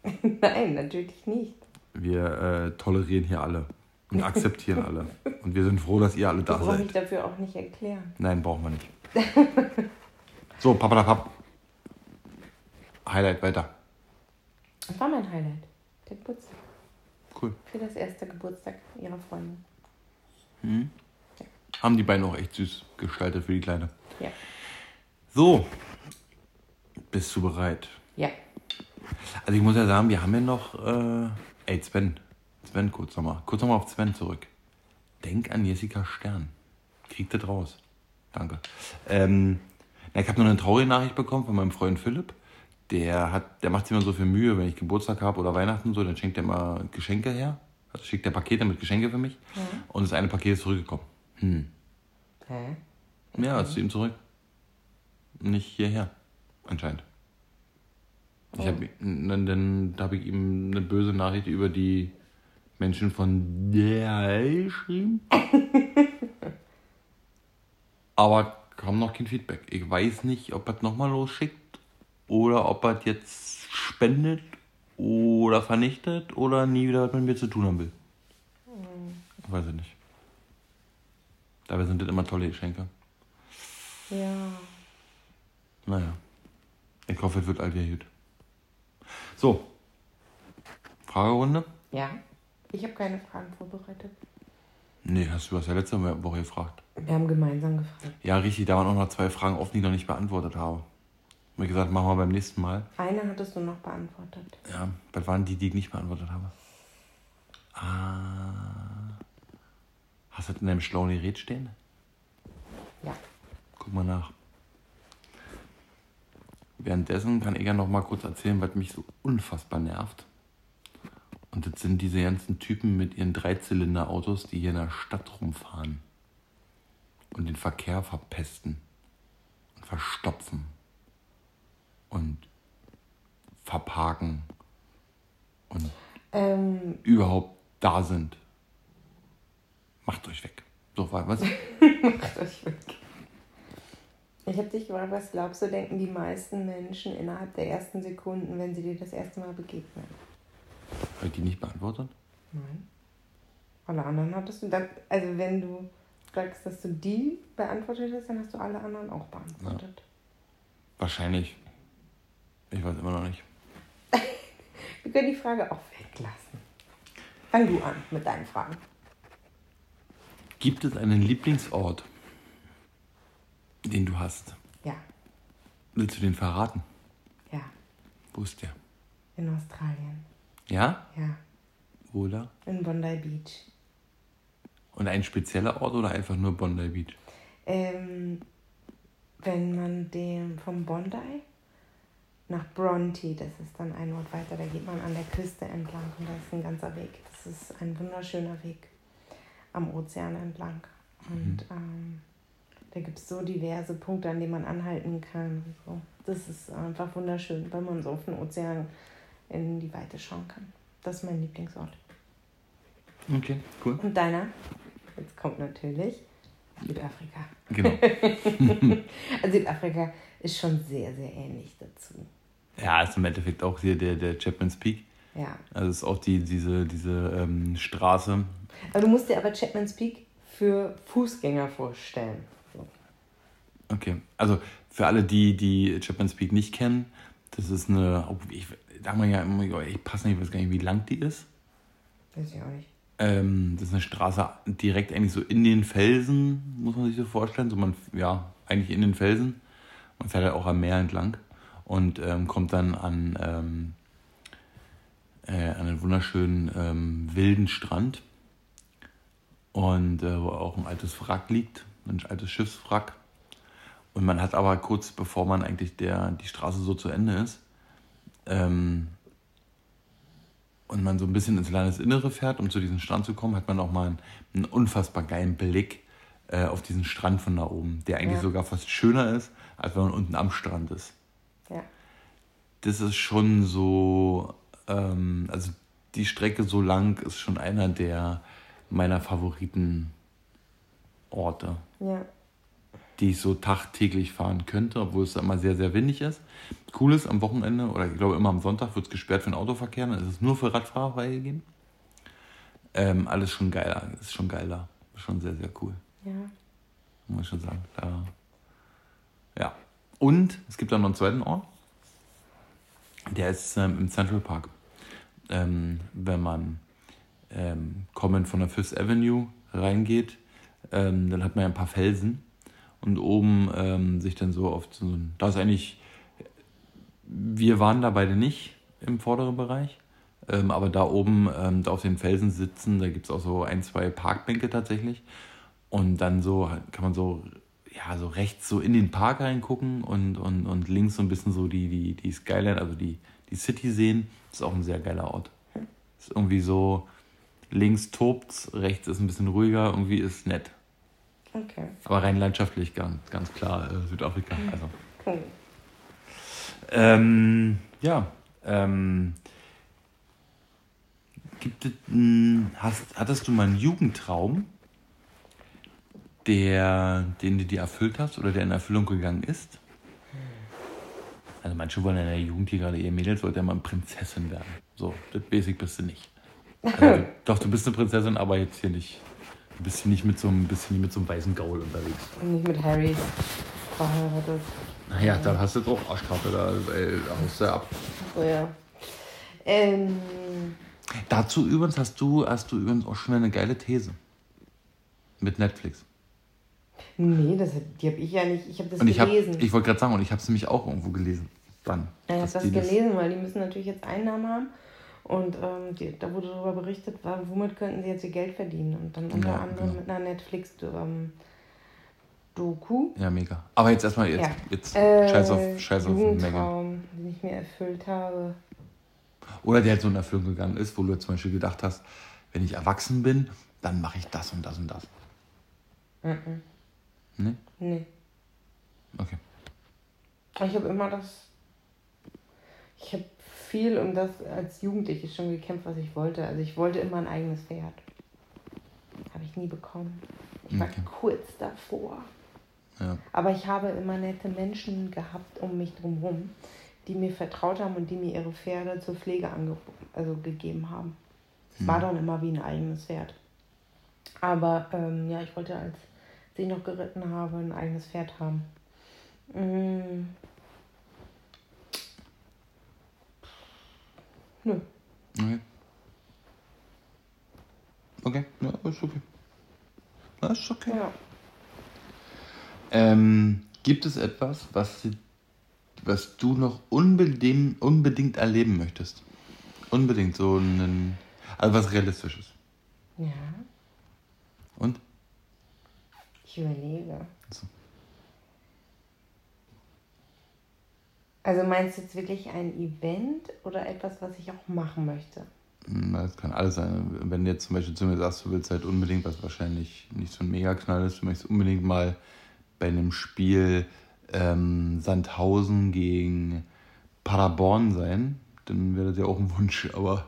B: Nein, natürlich nicht.
A: Wir äh, tolerieren hier alle und akzeptieren alle. Und wir sind froh, dass ihr alle
B: Ich
A: da
B: brauche mich
A: seid.
B: dafür auch nicht erklären.
A: Nein, brauchen wir nicht. So, Papadapap. Highlight weiter.
B: Das war mein Highlight. Der Geburtstag.
A: Cool.
B: Für das erste Geburtstag ihrer Freundin.
A: Haben die beiden auch echt süß gestaltet für die Kleine.
B: Ja.
A: So. Bist du bereit?
B: Ja.
A: Also ich muss ja sagen, wir haben ja noch. Äh, ey, Sven. Sven, kurz nochmal. Kurz nochmal auf Sven zurück. Denk an Jessica Stern. Krieg das raus. Danke. Ähm, na, ich habe noch eine traurige Nachricht bekommen von meinem Freund Philipp. Der hat, der macht sich immer so viel Mühe, wenn ich Geburtstag habe oder Weihnachten so, dann schenkt er immer Geschenke her. Also schickt er Pakete mit Geschenke für mich. Und das eine Paket ist zurückgekommen. Hm.
B: Hä?
A: Ja, ist zu ihm zurück. Nicht hierher, anscheinend. Ich hab, dann dann habe ich ihm eine böse Nachricht über die Menschen von DHL geschrieben. Aber kam noch kein Feedback. Ich weiß nicht, ob er es nochmal losschickt oder ob er jetzt spendet oder vernichtet oder nie wieder was mit mir zu tun haben will. Ich weiß es nicht. Dabei sind das immer tolle Geschenke.
B: Ja.
A: Naja. Ich hoffe, es wird all wieder gut. So. Fragerunde?
B: Ja. Ich habe keine Fragen vorbereitet.
A: Nee, hast du was ja letzte Woche gefragt.
B: Wir haben gemeinsam gefragt.
A: Ja, richtig, da waren auch noch zwei Fragen offen, die ich noch nicht beantwortet habe. Hab ich gesagt, machen wir beim nächsten Mal.
B: Eine hattest du noch beantwortet.
A: Ja, was waren die, die ich nicht beantwortet habe? Ah. Hast du das in deinem schlauen Gerät stehen?
B: Ja.
A: Guck mal nach. Währenddessen kann ich ja noch mal kurz erzählen, was mich so unfassbar nervt. Und das sind diese ganzen Typen mit ihren Dreizylinder-Autos, die hier in der Stadt rumfahren und den Verkehr verpesten und verstopfen und verparken und
B: Ähm,
A: überhaupt da sind. Macht euch weg. So, was?
B: macht euch weg. Ich habe dich gefragt, was glaubst du, denken die meisten Menschen innerhalb der ersten Sekunden, wenn sie dir das erste Mal begegnen?
A: Habe ich die nicht beantwortet?
B: Nein. Alle anderen hattest du dann, also wenn du sagst, dass du die beantwortet hast, dann hast du alle anderen auch beantwortet.
A: Wahrscheinlich. Ich weiß immer noch nicht.
B: Wir können die Frage auch weglassen. Fang du an mit deinen Fragen.
A: Gibt es einen Lieblingsort, den du hast?
B: Ja,
A: Willst du den verraten?
B: ja,
A: Wo ist der?
B: in Australien.
A: Ja?
B: Ja,
A: Oder?
B: in Bondi Beach.
A: Und ein spezieller Ort oder einfach nur Bondi Beach?
B: Ähm, wenn man den vom Bondi nach Bronte, das ist dann ein Ort weiter, da geht man an der Küste entlang und das ist ein ganzer Weg. Das ist ein wunderschöner Weg am Ozean entlang. Und mhm. ähm, da gibt es so diverse Punkte, an denen man anhalten kann. So. Das ist einfach wunderschön, weil man so auf den Ozean in die Weite schauen kann. Das ist mein Lieblingsort.
A: Okay, cool.
B: Und deiner? Jetzt kommt natürlich Südafrika.
A: Genau.
B: also Südafrika ist schon sehr, sehr ähnlich dazu.
A: Ja, ist im Endeffekt auch hier der, der Chapman's Peak.
B: Ja.
A: Also ist auch die, diese, diese ähm, Straße.
B: Aber du musst dir aber Chapman's Peak für Fußgänger vorstellen. So.
A: Okay, also für alle, die, die Chapman's Peak nicht kennen, das ist eine, ich, da man ja immer, ich passe nicht, ich weiß gar nicht, wie lang die ist.
B: Weiß ich auch nicht.
A: Ähm, das ist eine Straße direkt eigentlich so in den Felsen, muss man sich so vorstellen. So man, ja, eigentlich in den Felsen. Man fährt halt auch am Meer entlang und ähm, kommt dann an, ähm, äh, an einen wunderschönen ähm, wilden Strand. Und äh, wo auch ein altes Wrack liegt, ein altes Schiffswrack. Und man hat aber kurz bevor man eigentlich der, die Straße so zu Ende ist, ähm, und man so ein bisschen ins Landesinnere fährt, um zu diesem Strand zu kommen, hat man auch mal einen, einen unfassbar geilen Blick äh, auf diesen Strand von da oben, der eigentlich ja. sogar fast schöner ist, als wenn man unten am Strand ist.
B: Ja.
A: Das ist schon so, ähm, also die Strecke so lang ist schon einer der meiner Favoriten Orte.
B: Ja
A: die ich so tagtäglich fahren könnte, obwohl es immer sehr, sehr windig ist. Cool ist, am Wochenende oder ich glaube immer am Sonntag wird es gesperrt für den Autoverkehr, dann ist es nur für Radfahrer freigegeben. Ähm, alles schon geiler, ist schon geiler, schon sehr, sehr cool.
B: Ja.
A: Muss ich schon sagen. Da, ja. Und es gibt dann noch einen zweiten Ort. Der ist ähm, im Central Park. Ähm, wenn man ähm, kommend von der Fifth Avenue reingeht, ähm, dann hat man ja ein paar Felsen und oben ähm, sich dann so auf so ein. Da ist eigentlich. Wir waren da beide nicht im vorderen Bereich, ähm, aber da oben ähm, da auf den Felsen sitzen, da gibt es auch so ein, zwei Parkbänke tatsächlich. Und dann so kann man so, ja, so rechts so in den Park reingucken und, und, und links so ein bisschen so die, die, die Skyline, also die, die City sehen. Ist auch ein sehr geiler Ort. Ist irgendwie so, links tobt's, rechts ist ein bisschen ruhiger, irgendwie ist nett.
B: Okay.
A: Aber rein landschaftlich ganz, ganz klar äh, Südafrika.
B: Mhm.
A: Also.
B: Cool.
A: Ähm, ja. Ähm, gibt es, hast, hattest du mal einen Jugendtraum, der, den du dir erfüllt hast oder der in Erfüllung gegangen ist? Also manche wollen in der Jugend hier gerade ihr Mädels wollte ja mal Prinzessin werden. So, das Basic bist du nicht. Also, doch, du bist eine Prinzessin, aber jetzt hier nicht ein bisschen nicht mit so einem, bisschen mit so einem weißen Gaul unterwegs.
B: Nicht mit Harry verheiratet.
A: Naja, da hast du auch Arschkarte, da, da haust du ab.
B: So, ja. Ähm.
A: Dazu übrigens hast du, hast du übrigens auch schon eine geile These. Mit Netflix.
B: Nee, das, die habe ich ja nicht. Ich habe das
A: und ich
B: gelesen.
A: Hab, ich wollte gerade sagen, und ich habe es nämlich auch irgendwo gelesen. Wann?
B: Ja, ich habe das gelesen, weil die müssen natürlich jetzt Einnahmen haben. Und ähm, die, da wurde darüber berichtet, womit könnten sie jetzt ihr Geld verdienen. Und dann unter ja, anderem genau. mit einer Netflix-Doku. Ähm,
A: ja, mega. Aber jetzt erstmal, jetzt,
B: ja.
A: jetzt
B: äh,
A: scheiß auf, scheiß auf
B: Menge. den ich mir erfüllt habe.
A: Oder der halt so in Erfüllung gegangen ist, wo du zum Beispiel gedacht hast, wenn ich erwachsen bin, dann mache ich das und das und das.
B: Mhm.
A: Nee?
B: Nee.
A: Okay.
B: Ich habe immer das. Ich habe viel um das als Jugendliche schon gekämpft, was ich wollte. Also ich wollte immer ein eigenes Pferd. Habe ich nie bekommen. Ich war okay. kurz davor.
A: Ja.
B: Aber ich habe immer nette Menschen gehabt um mich drumherum, die mir vertraut haben und die mir ihre Pferde zur Pflege also gegeben haben. Es hm. war dann immer wie ein eigenes Pferd. Aber ähm, ja, ich wollte, als ich noch geritten habe, ein eigenes Pferd haben. Mhm. Nö.
A: Okay. Okay, ja, ist okay. Das ist okay.
B: Ja.
A: Ähm, gibt es etwas, was, was du noch unbedingt, unbedingt erleben möchtest? Unbedingt, so ein. Also was Realistisches.
B: Ja.
A: Und?
B: Ich überlege. So. Also meinst du jetzt wirklich ein Event oder etwas, was ich auch machen möchte?
A: Hm, das kann alles sein. Wenn du jetzt zum Beispiel zu mir sagst, du willst halt unbedingt, was wahrscheinlich nicht so ein Megaknall ist, du möchtest unbedingt mal bei einem Spiel ähm, Sandhausen gegen Paderborn sein, dann wäre das ja auch ein Wunsch, aber.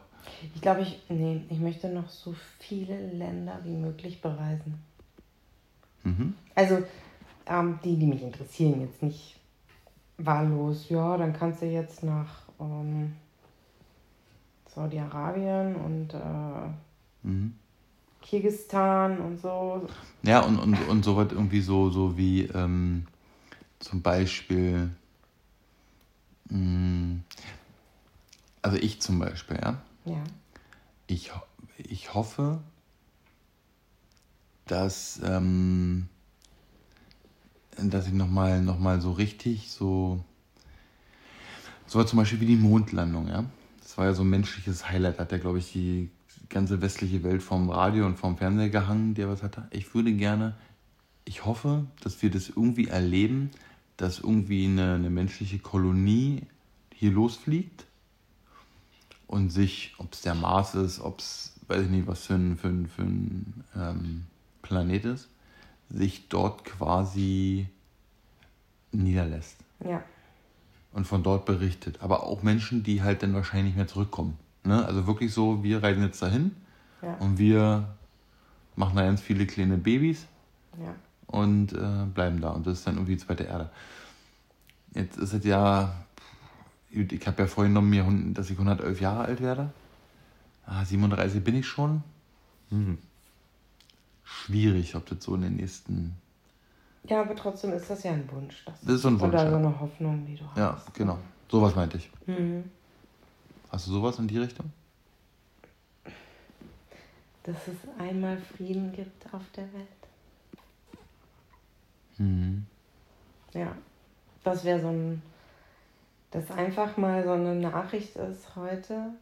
B: Ich glaube, ich, nee, ich möchte noch so viele Länder wie möglich bereisen. Mhm. Also, ähm, die, die mich interessieren, jetzt nicht wahllos. Ja, dann kannst du jetzt nach ähm, Saudi-Arabien und äh, mhm. Kirgistan und so.
A: Ja, und, und, und so was irgendwie so, so wie ähm, zum Beispiel, mh, mm, also ich zum Beispiel, ja.
B: Ja.
A: Ich, ich hoffe, dass, ähm, dass ich nochmal noch mal so richtig so, so zum Beispiel wie die Mondlandung, ja. Das war ja so ein menschliches Highlight, hat ja, glaube ich, die ganze westliche Welt vom Radio und vom Fernseher gehangen, der was hatte. Ich würde gerne, ich hoffe, dass wir das irgendwie erleben, dass irgendwie eine, eine menschliche Kolonie hier losfliegt und sich, ob es der Mars ist, ob es, weiß ich nicht, was für ein, für ein, für ein ähm, Planet ist, sich dort quasi niederlässt.
B: Ja.
A: Und von dort berichtet. Aber auch Menschen, die halt dann wahrscheinlich nicht mehr zurückkommen. Ne? Also wirklich so, wir reisen jetzt dahin
B: ja.
A: und wir machen da ganz viele kleine Babys
B: ja.
A: und äh, bleiben da. Und das ist dann irgendwie die zweite Erde. Jetzt ist es ja ich habe ja vorhin mir, dass ich 111 Jahre alt werde. Ah, 37 bin ich schon. Hm. Schwierig, ob das so in den nächsten.
B: Ja, aber trotzdem ist das ja ein Wunsch.
A: Das, das ist so ein Wunsch.
B: Oder ja. so eine Hoffnung, die du hast.
A: Ja, genau. Sowas meinte ich.
B: Mhm.
A: Hast du sowas in die Richtung?
B: Dass es einmal Frieden gibt auf der Welt.
A: Mhm.
B: Ja. Das wäre so ein dass einfach mal so eine Nachricht ist heute,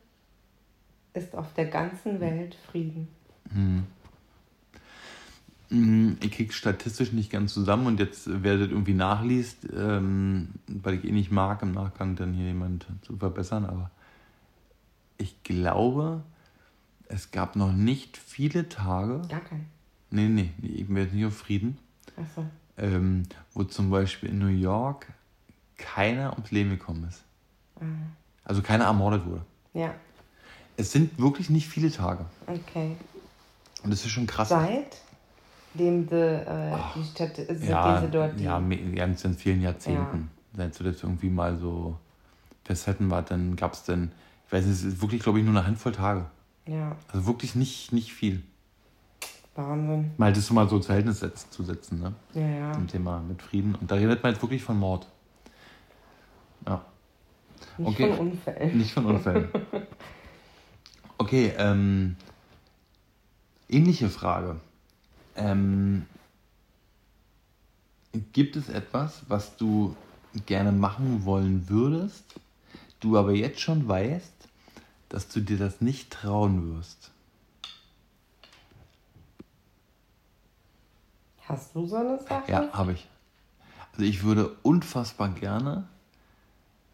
B: ist auf der ganzen Welt Frieden.
A: Hm. Hm ich kriege statistisch nicht ganz zusammen und jetzt werdet irgendwie nachliest, ähm, weil ich eh nicht mag, im Nachgang dann hier jemand zu verbessern, aber ich glaube, es gab noch nicht viele Tage.
B: Gar kein.
A: Nee, nee, ich bin jetzt nicht auf Frieden.
B: Achso.
A: Ähm, wo zum Beispiel in New York keiner ums Leben gekommen ist.
B: Mhm.
A: Also keiner ermordet wurde.
B: Ja.
A: Es sind wirklich nicht viele Tage.
B: Okay.
A: Und das ist schon krass.
B: Seit dem die, äh, die Stadt, äh,
A: ja,
B: sie dort.
A: Ja, ganz in vielen Jahrzehnten. Ja. Seit du das irgendwie mal so festhalten war, dann gab es dann, ich weiß nicht, es ist wirklich, glaube ich, nur eine Handvoll Tage.
B: Ja.
A: Also wirklich nicht, nicht viel.
B: Wahnsinn.
A: Mal das so mal so ins Verhältnis zu setzen, ne?
B: Ja, ja.
A: Im Thema mit Frieden. Und da redet man jetzt wirklich von Mord. Ja.
B: Nicht okay. von Unfällen.
A: Nicht von Unfällen. Okay, ähm, ähnliche Frage. Ähm, gibt es etwas, was du gerne machen wollen würdest, du aber jetzt schon weißt, dass du dir das nicht trauen wirst?
B: Hast du so eine Sache?
A: Ja, habe ich. Also ich würde unfassbar gerne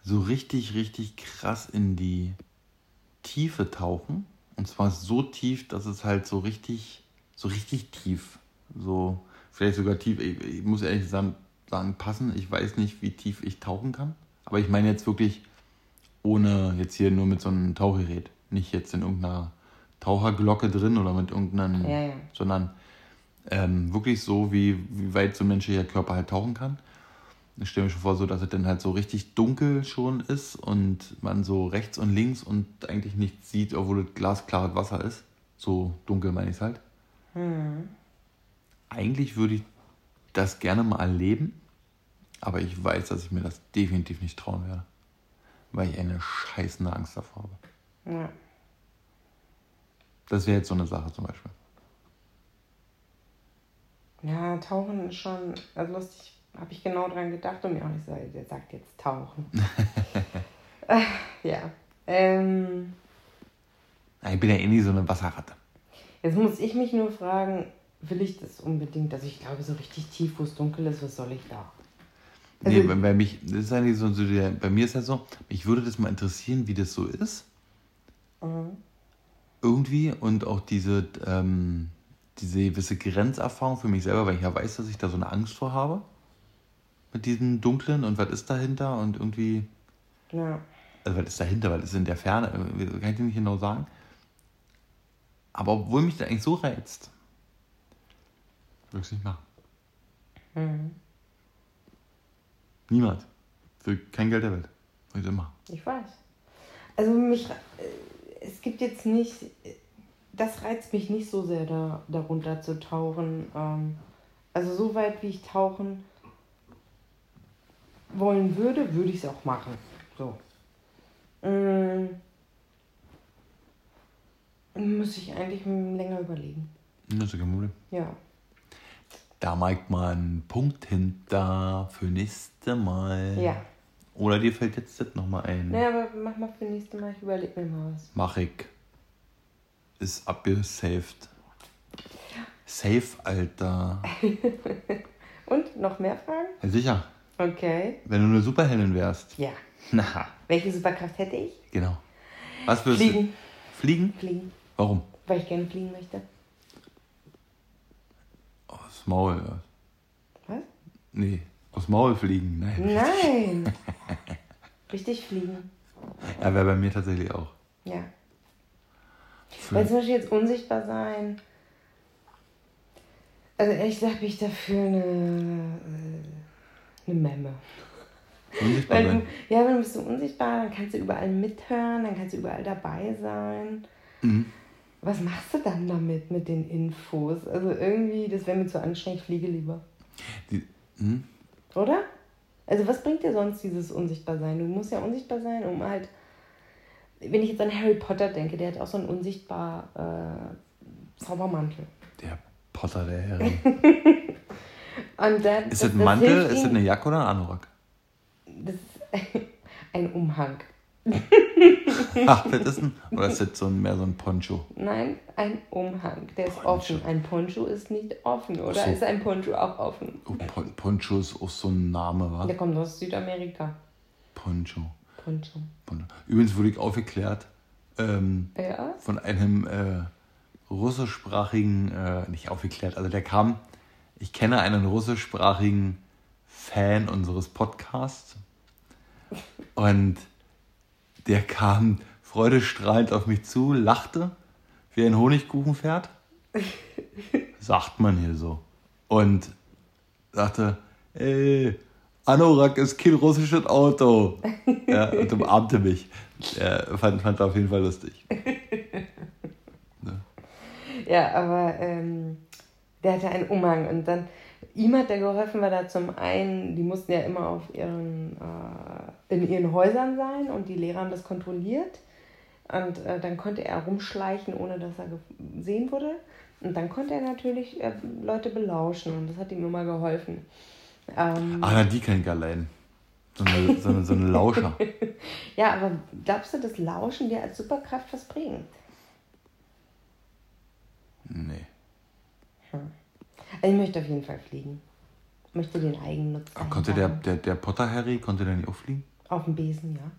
A: so richtig, richtig krass in die Tiefe tauchen. Und zwar so tief, dass es halt so richtig, so richtig tief, so vielleicht sogar tief, ich, ich muss ehrlich sagen, sagen, passen. Ich weiß nicht, wie tief ich tauchen kann. Aber ich meine jetzt wirklich ohne jetzt hier nur mit so einem Tauchgerät. Nicht jetzt in irgendeiner Taucherglocke drin oder mit irgendeinem,
B: ja, ja.
A: sondern ähm, wirklich so, wie, wie weit so ein menschlicher Körper halt tauchen kann. Ich stelle mir schon vor, so dass es dann halt so richtig dunkel schon ist und man so rechts und links und eigentlich nichts sieht, obwohl es glasklares Wasser ist. So dunkel meine ich es halt.
B: Hm.
A: Eigentlich würde ich das gerne mal erleben, aber ich weiß, dass ich mir das definitiv nicht trauen werde. Weil ich eine scheißende Angst davor habe.
B: Ja.
A: Das wäre jetzt so eine Sache zum Beispiel.
B: Ja, Tauchen ist schon also lustig habe ich genau dran gedacht und mir auch nicht so, der sagt jetzt tauchen. äh, ja. Ähm,
A: ich bin ja eh nie so eine Wasserratte.
B: Jetzt muss ich mich nur fragen, will ich das unbedingt. Also ich glaube, so richtig tief, wo es dunkel ist, was soll ich da?
A: nee,
B: Also-
A: bei, bei mich, das ist eigentlich so, so der, bei mir ist das so, mich würde das mal interessieren, wie das so ist.
B: Mhm.
A: Irgendwie und auch diese, ähm, diese gewisse Grenzerfahrung für mich selber, weil ich ja weiß, dass ich da so eine Angst vor habe. Mit diesem Dunklen und was ist dahinter und irgendwie,
B: Ja.
A: also was ist dahinter, was ist in der Ferne, kann ich dir nicht genau sagen. Aber obwohl mich das eigentlich so reizt, würde ich es nicht machen.
B: Mhm.
A: Niemand. Für kein Geld der Welt. Würde ich machen.
B: Ich weiß. Also mich, äh, es gibt jetzt nicht, das reizt mich nicht so sehr, da, darunter zu tauchen. Ähm, also so weit, wie ich tauchen wollen würde, würde ich es auch machen. So. Ähm, muss ich eigentlich länger überlegen.
A: Das ist kein Problem.
B: Ja.
A: Da mag man einen Punkt hinter für nächste Mal.
B: Ja.
A: Oder dir fällt jetzt das nochmal ein.
B: Naja, aber mach mal für nächste Mal, ich überlege mir mal was.
A: Mach ich. Ist abgesaved. Safe, Alter.
B: Und noch mehr Fragen?
A: Ja, sicher.
B: Okay.
A: Wenn du eine Superheldin wärst.
B: Ja.
A: Na,
B: Welche Superkraft hätte ich?
A: genau. Was würdest du?
B: Fliegen.
A: Fliegen? Warum?
B: Weil ich gerne fliegen möchte.
A: Aus Maul.
B: Was?
A: Nee, aus Maul fliegen. Nein.
B: Nein. Richtig fliegen.
A: Ja, wäre bei mir tatsächlich auch.
B: Ja. Weil zum Beispiel jetzt unsichtbar sein. Also ehrlich gesagt bin ich dafür eine, äh, eine Memme.
A: Unsichtbar
B: Weil
A: sein.
B: du, ja, dann bist du unsichtbar, dann kannst du überall mithören, dann kannst du überall dabei sein.
A: Mhm.
B: Was machst du dann damit, mit den Infos? Also irgendwie, das wäre mir zu anstrengend, ich fliege lieber.
A: Die, hm?
B: Oder? Also was bringt dir sonst dieses Unsichtbarsein? Du musst ja unsichtbar sein, um halt... Wenn ich jetzt an Harry Potter denke, der hat auch so einen unsichtbar äh, Zaubermantel.
A: Der Potter der Herren.
B: Und dann,
A: Ist das ein Mantel? Ist das eine Jacke oder ein Anorak?
B: Das ist ein Umhang.
A: Ach, das ist ein. Oder ist das so ein, mehr so ein Poncho?
B: Nein, ein Umhang. Der ist
A: Poncho.
B: offen. Ein Poncho ist nicht offen, oder?
A: so.
B: Ist ein Poncho auch offen?
A: Oh, Pon Poncho ist auch so ein Name, wa?
B: Der kommt aus Südamerika.
A: Poncho.
B: Poncho.
A: Poncho. Übrigens wurde ich aufgeklärt ähm,
B: Ja?
A: von einem äh, russischsprachigen, äh, nicht aufgeklärt, also der kam, ich kenne einen russischsprachigen Fan unseres Podcasts und der kam freudestrahlend auf mich zu, lachte wie ein Honigkuchenpferd, sagt man hier so, und sagte, ey, Anorak ist kein russisches Auto. ja, und umarmte mich. Er fand, fand auf jeden Fall lustig.
B: Ja, aber ähm, der hatte einen Umhang und dann ihm hat der geholfen, weil er zum einen, die mussten ja immer auf ihren, äh, in ihren Häusern sein und die Lehrer haben das kontrolliert und äh, dann konnte er rumschleichen, ohne dass er gesehen wurde und dann konnte er natürlich äh, Leute belauschen und das hat ihm immer geholfen. Ähm,
A: Ah, die kann ich allein. So eine, so eine, so eine Lauscher.
B: ja, aber glaubst du, dass Lauschen dir als Superkraft was bringt?
A: Nee.
B: Also ich möchte auf jeden Fall fliegen. Ich möchte den Eigennutz.
A: Aber konnte der, der, der Potter Harry, konnte der nicht auch fliegen?
B: Auf dem Besen, ja.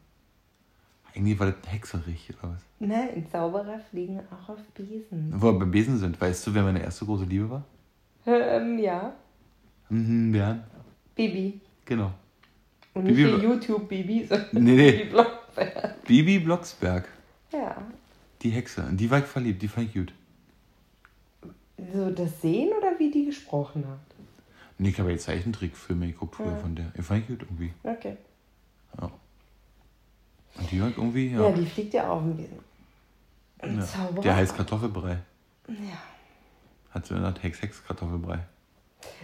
A: Eigentlich war das ein Hexerich oder was?
B: Nein, Zauberer fliegen auch auf Besen.
A: Wo wir beim Besen sind, weißt du, wer meine erste große Liebe war?
B: Ähm, ja.
A: Mhm, Björn.
B: Bibi.
A: Genau.
B: Und nicht
A: Bibi-
B: hier YouTube-Bibi, sondern
A: Nee, nee.
B: Bibi Blocksberg.
A: Bibi Blocksberg.
B: Ja.
A: Die Hexe. In die war ich verliebt, die fand ich gut.
B: So das Sehen oder die gesprochen hat?
A: Nee, ich habe ja Zeichentrickfilme geguckt früher
B: Ja.
A: von der. Die fand ich gut irgendwie.
B: Okay.
A: Ja. Und die ich irgendwie,
B: Ja,
A: ja.
B: die fliegt ja Besen. Ein
A: ja.
B: Zauberer.
A: Der heißt Kartoffelbrei.
B: Ja.
A: Hat so eine Hex Hex Kartoffelbrei.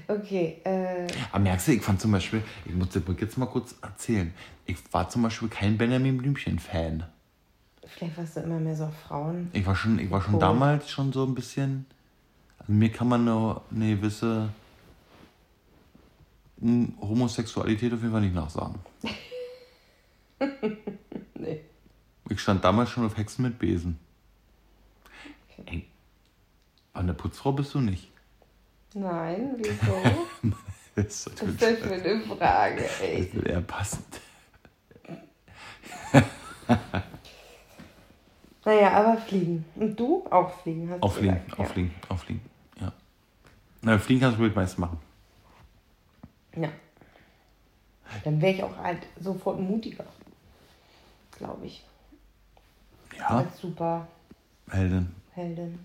B: Okay, äh,
A: Aber merkst du, ich fand zum Beispiel, ich muss das jetzt mal kurz erzählen. Ich war zum Beispiel kein Benjamin Blümchen-Fan.
B: vielleicht warst du immer mehr so Frauen.
A: Ich war schon, ich war schon damals schon so ein bisschen. Mir kann man eine, eine gewisse Homosexualität auf jeden Fall nicht nachsagen.
B: Nee.
A: Ich stand damals schon auf Hexen mit Besen. Ey, eine Putzfrau bist du nicht.
B: Nein, wieso?
A: Das ist
B: Was ist das für eine Frage, ey?
A: Das wird eher passend.
B: Naja, aber fliegen. Und du? Auch fliegen, hast
A: Auch
B: du
A: fliegen,
B: gesagt.
A: auch fliegen, auch fliegen. Ja. Na, fliegen kannst du meist machen.
B: Ja. Dann wäre ich auch halt sofort mutiger. Glaube ich.
A: Ja,
B: Als Superheldin.
A: Heldin.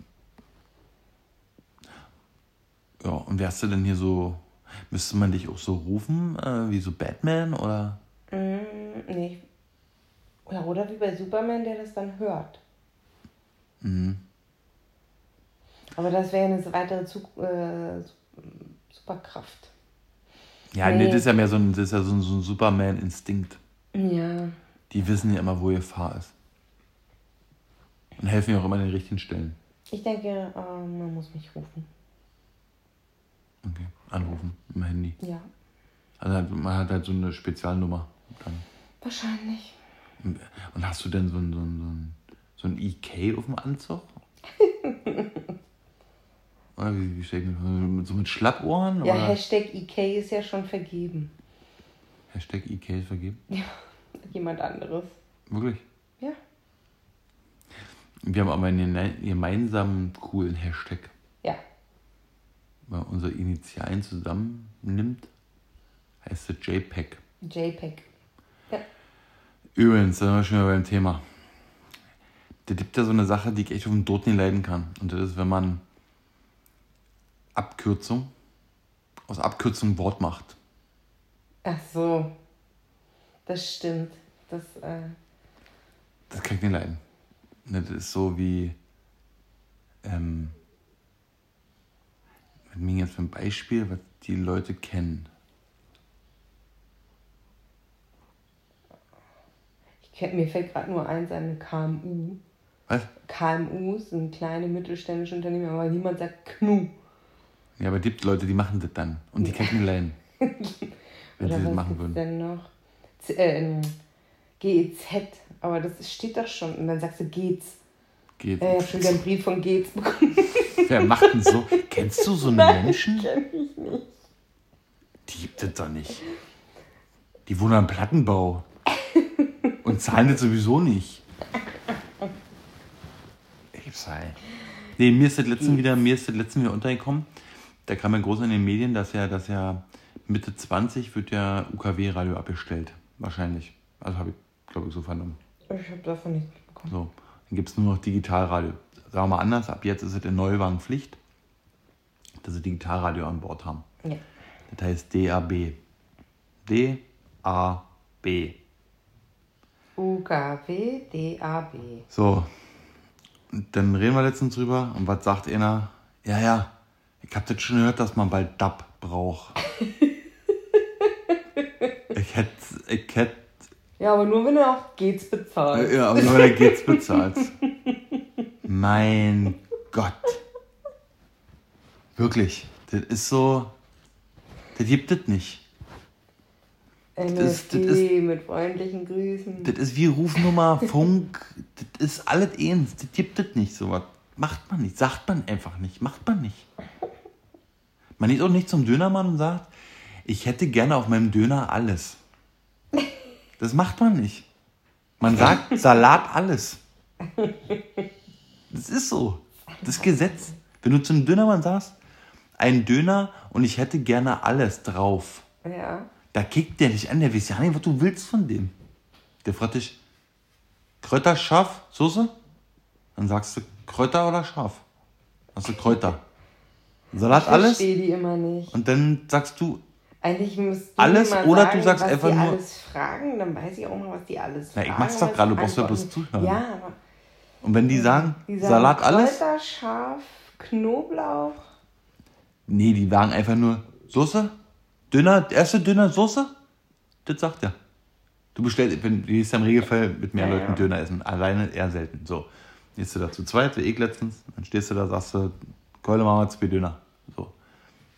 A: Ja, und wärst du denn hier so, müsste man dich auch so rufen, äh, wie so Batman oder?
B: Mm, nee. Ja, oder wie bei Superman, der das dann hört.
A: Mhm.
B: Aber das wäre ja eine weitere Zug äh, Superkraft.
A: Ja, nee.
B: Nee.
A: das ist ja mehr so ein, das ist ja so ein, so ein Superman-Instinkt.
B: Ja.
A: Die wissen ja immer, wo Gefahr ist. Und helfen ja auch immer an den richtigen Stellen.
B: Ich denke, äh, man muss mich rufen.
A: Okay, anrufen im Handy.
B: Ja.
A: Also man hat halt so eine Spezialnummer. Dann.
B: Wahrscheinlich.
A: Und hast du denn so ein, so ein, so ein, so ein EK auf dem Anzug? Oder wie, wie mir das- So mit Schlappohren?
B: Ja,
A: oder?
B: Hashtag EK ist ja schon vergeben.
A: Hashtag EK ist vergeben?
B: Jemand anderes.
A: Wirklich?
B: Ja.
A: Wir haben aber einen geme- gemeinsamen coolen Hashtag.
B: Ja.
A: Man unsere Initialen zusammennimmt, heißt es JPEG.
B: JPEG. Ja.
A: Übrigens, da sind wir schon wieder beim Thema. Da gibt ja so eine Sache, die ich echt auf dem Tod nicht leiden kann. Und das ist, wenn man Abkürzung, aus Abkürzung Wort macht.
B: Ach so. Das stimmt. Das, äh,
A: Das kann ich nicht leiden. Ne, Das ist so wie, ähm, was mir jetzt für ein Beispiel, was die Leute kennen.
B: ich kenn, mir fällt gerade nur eins an, KMU.
A: Was?
B: KMUs sind kleine mittelständische Unternehmen, aber niemand sagt KNU.
A: Ja, aber es gibt Leute, die machen das dann. Und die ich nicht leiden. wenn
B: Oder
A: sie das machen würden.
B: denn noch? Z äh, GEZ, aber das steht doch schon. Und dann sagst du geht's.
A: Geht.
B: Äh, ich habe schon wieder einen Brief von geht's bekommen.
A: Wer macht denn so? Kennst du so eine Menschen?
B: Kenn ich nicht.
A: Die gibt es doch nicht. Die wohnen am Plattenbau. Und zahlen das sowieso nicht. Ich sei. Nee, mir ist das letzten wieder, mir ist das letzten wieder untergekommen. Da kam ja groß in den Medien, dass ja, dass ja Mitte 20 wird ja UKW-Radio abgestellt. Wahrscheinlich. Also habe ich, glaube ich, so vernommen.
B: Ich habe davon nichts bekommen.
A: So. Dann gibt es nur noch Digitalradio. Sagen wir mal anders, ab jetzt ist es in Neuwagen Pflicht, dass sie Digitalradio an Bord haben.
B: Ja.
A: Das heißt DAB. D-A-B.
B: UKW, DAB.
A: So. Und dann reden wir letztens drüber. Und was sagt einer? Ja, ja, ich hab das schon gehört, dass man bald DAB braucht. ich hätte, ich hätte,
B: Ja, aber nur wenn er auch geht's bezahlt.
A: ja, aber nur wenn er geht's bezahlt. mein Gott. Wirklich. Das ist so, das gibt es nicht.
B: NSD
A: das- das ist-
B: mit freundlichen Grüßen.
A: Das ist wie Rufnummer, Funk, das ist alles eins. Das gibt es nicht so was. Macht man nicht, sagt man einfach nicht, macht man nicht. Man geht auch nicht zum Dönermann und sagt, ich hätte gerne auf meinem Döner alles. Das macht man nicht. Man sagt Salat alles. Das ist so. Das Gesetz. Wenn du zum Dönermann sagst, ein Döner und ich hätte gerne alles drauf.
B: Ja.
A: Da kickt der dich an, der weiß ja nicht, was du willst von dem. Der fragt dich, Kräuter, scharf, Soße? Dann sagst du Kräuter oder scharf? Hast du Kräuter. Salat,
B: Ich
A: alles?
B: verstehe die immer nicht.
A: Und dann sagst du,
B: Eigentlich müsst du
A: Alles
B: mal
A: oder
B: sagen,
A: du sagst
B: was
A: einfach
B: die
A: nur-
B: alles fragen, dann weiß ich auch mal, was die alles
A: Na,
B: fragen.
A: ich mach's doch gerade, du brauchst ja bloß zuhören.
B: Ja, aber
A: und wenn die sagen,
B: die sagen
A: Salat, alles?
B: Kräuter, scharf, Knoblauch.
A: Nee, die sagen einfach nur Soße, Döner, erste Döner, Soße? Das sagt er. Du bestellst, wenn, du gehst ja im Regelfall mit mehr
B: Ja,
A: Leuten
B: ja.
A: Döner essen, alleine eher selten. So, gehst du da zu zweit, wie ich letztens, dann stehst du da, sagst du, Keule machen wir zwei Döner. So.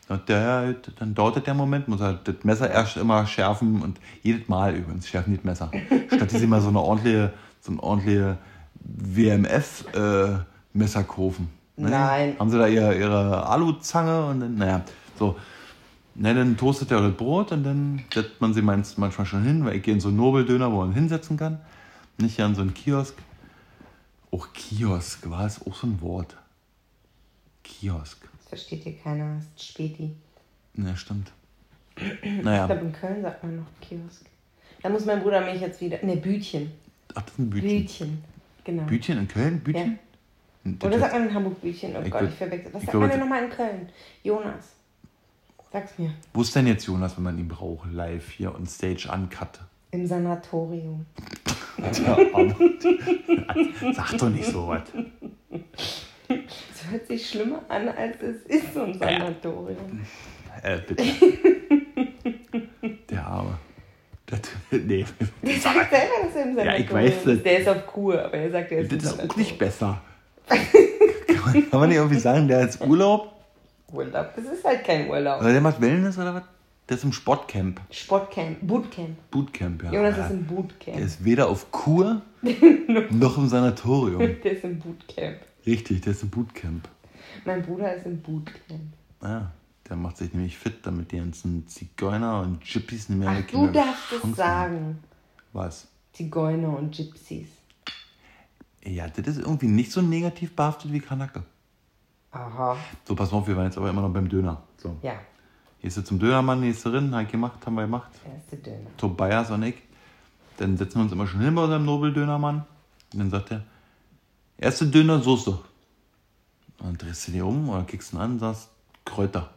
A: Und der, dann dauert der Moment, muss er das Messer erst immer schärfen und jedes Mal übrigens schärfen die das Messer. Statt dass sie mal so eine ordentliche, so eine ordentliche WMF-Messer kaufen. Ne?
B: Nein.
A: Haben sie da ihre, ihre Aluzange und dann, naja, so. Na, dann toastet er das Brot und dann setzt man sie manchmal schon hin, weil ich gehe in so einen Nobeldöner, wo man hinsetzen kann. Nicht hier an so einen Kiosk. Auch Kiosk, war es auch so ein Wort. Kiosk.
B: Versteht hier keiner. Das ist Späti.
A: Ne, stimmt.
B: Ich
A: Naja,
B: glaube, in Köln sagt man noch Kiosk. Da muss mein Bruder mich jetzt wieder. Ne, Bütchen.
A: ach, das ist ein Bütchen.
B: Bütchen. Genau.
A: Bütchen in Köln? Bütchen? Das
B: Oder sagt man in Hamburg Bütchen? Oh
A: Ich
B: Gott, ich verwechsel. Was
A: ich
B: sagt man denn nochmal in Köln? Jonas. Sag's mir.
A: Wo ist denn jetzt Jonas, wenn man ihn braucht, live hier on stage uncut?
B: Im Sanatorium.
A: Ja, Sag doch nicht so was.
B: Es hört sich schlimmer an, als es ist, so ein Sanatorium.
A: Äh, bitte. Der Arme. Das, nee,
B: Der sagt selber, dass er im Sanatorium
A: Ja, ich weiß
B: ist.
A: das.
B: Der ist auf Kur, aber er sagt, er ist
A: das ist auch nicht besser. Kann man, kann man nicht irgendwie sagen, der ist Urlaub?
B: Urlaub. Das ist halt kein Urlaub.
A: Oder der macht Wellness oder was? Der ist im Sportcamp.
B: Sportcamp. Bootcamp.
A: Bootcamp, ja.
B: Jonas ist im Bootcamp.
A: Der ist weder auf Kur noch im Sanatorium.
B: Der ist im Bootcamp.
A: Richtig, der ist im Bootcamp.
B: Mein Bruder ist im Bootcamp.
A: Ja, der macht sich nämlich fit, damit die ganzen Zigeuner und Gypsies nicht mehr
B: Ach, du darfst es sagen.
A: haben. Was?
B: Zigeuner und Gypsies.
A: Ja, das ist irgendwie nicht so negativ behaftet wie Kanake.
B: Aha.
A: So, pass auf, wir waren jetzt aber immer noch beim Döner. So,
B: Ja,
A: gehst du zum Dönermann, gehst du rein, ich gemacht, haben wir gemacht.
B: erste Döner.
A: Tobias und ich. Dann setzen wir uns immer schon hin bei unserem Nobel-Dönermann. Und dann sagt er, erste Döner, Soße. Und dann drehst du dir um oder kickst ihn an und sagst, Kräuter.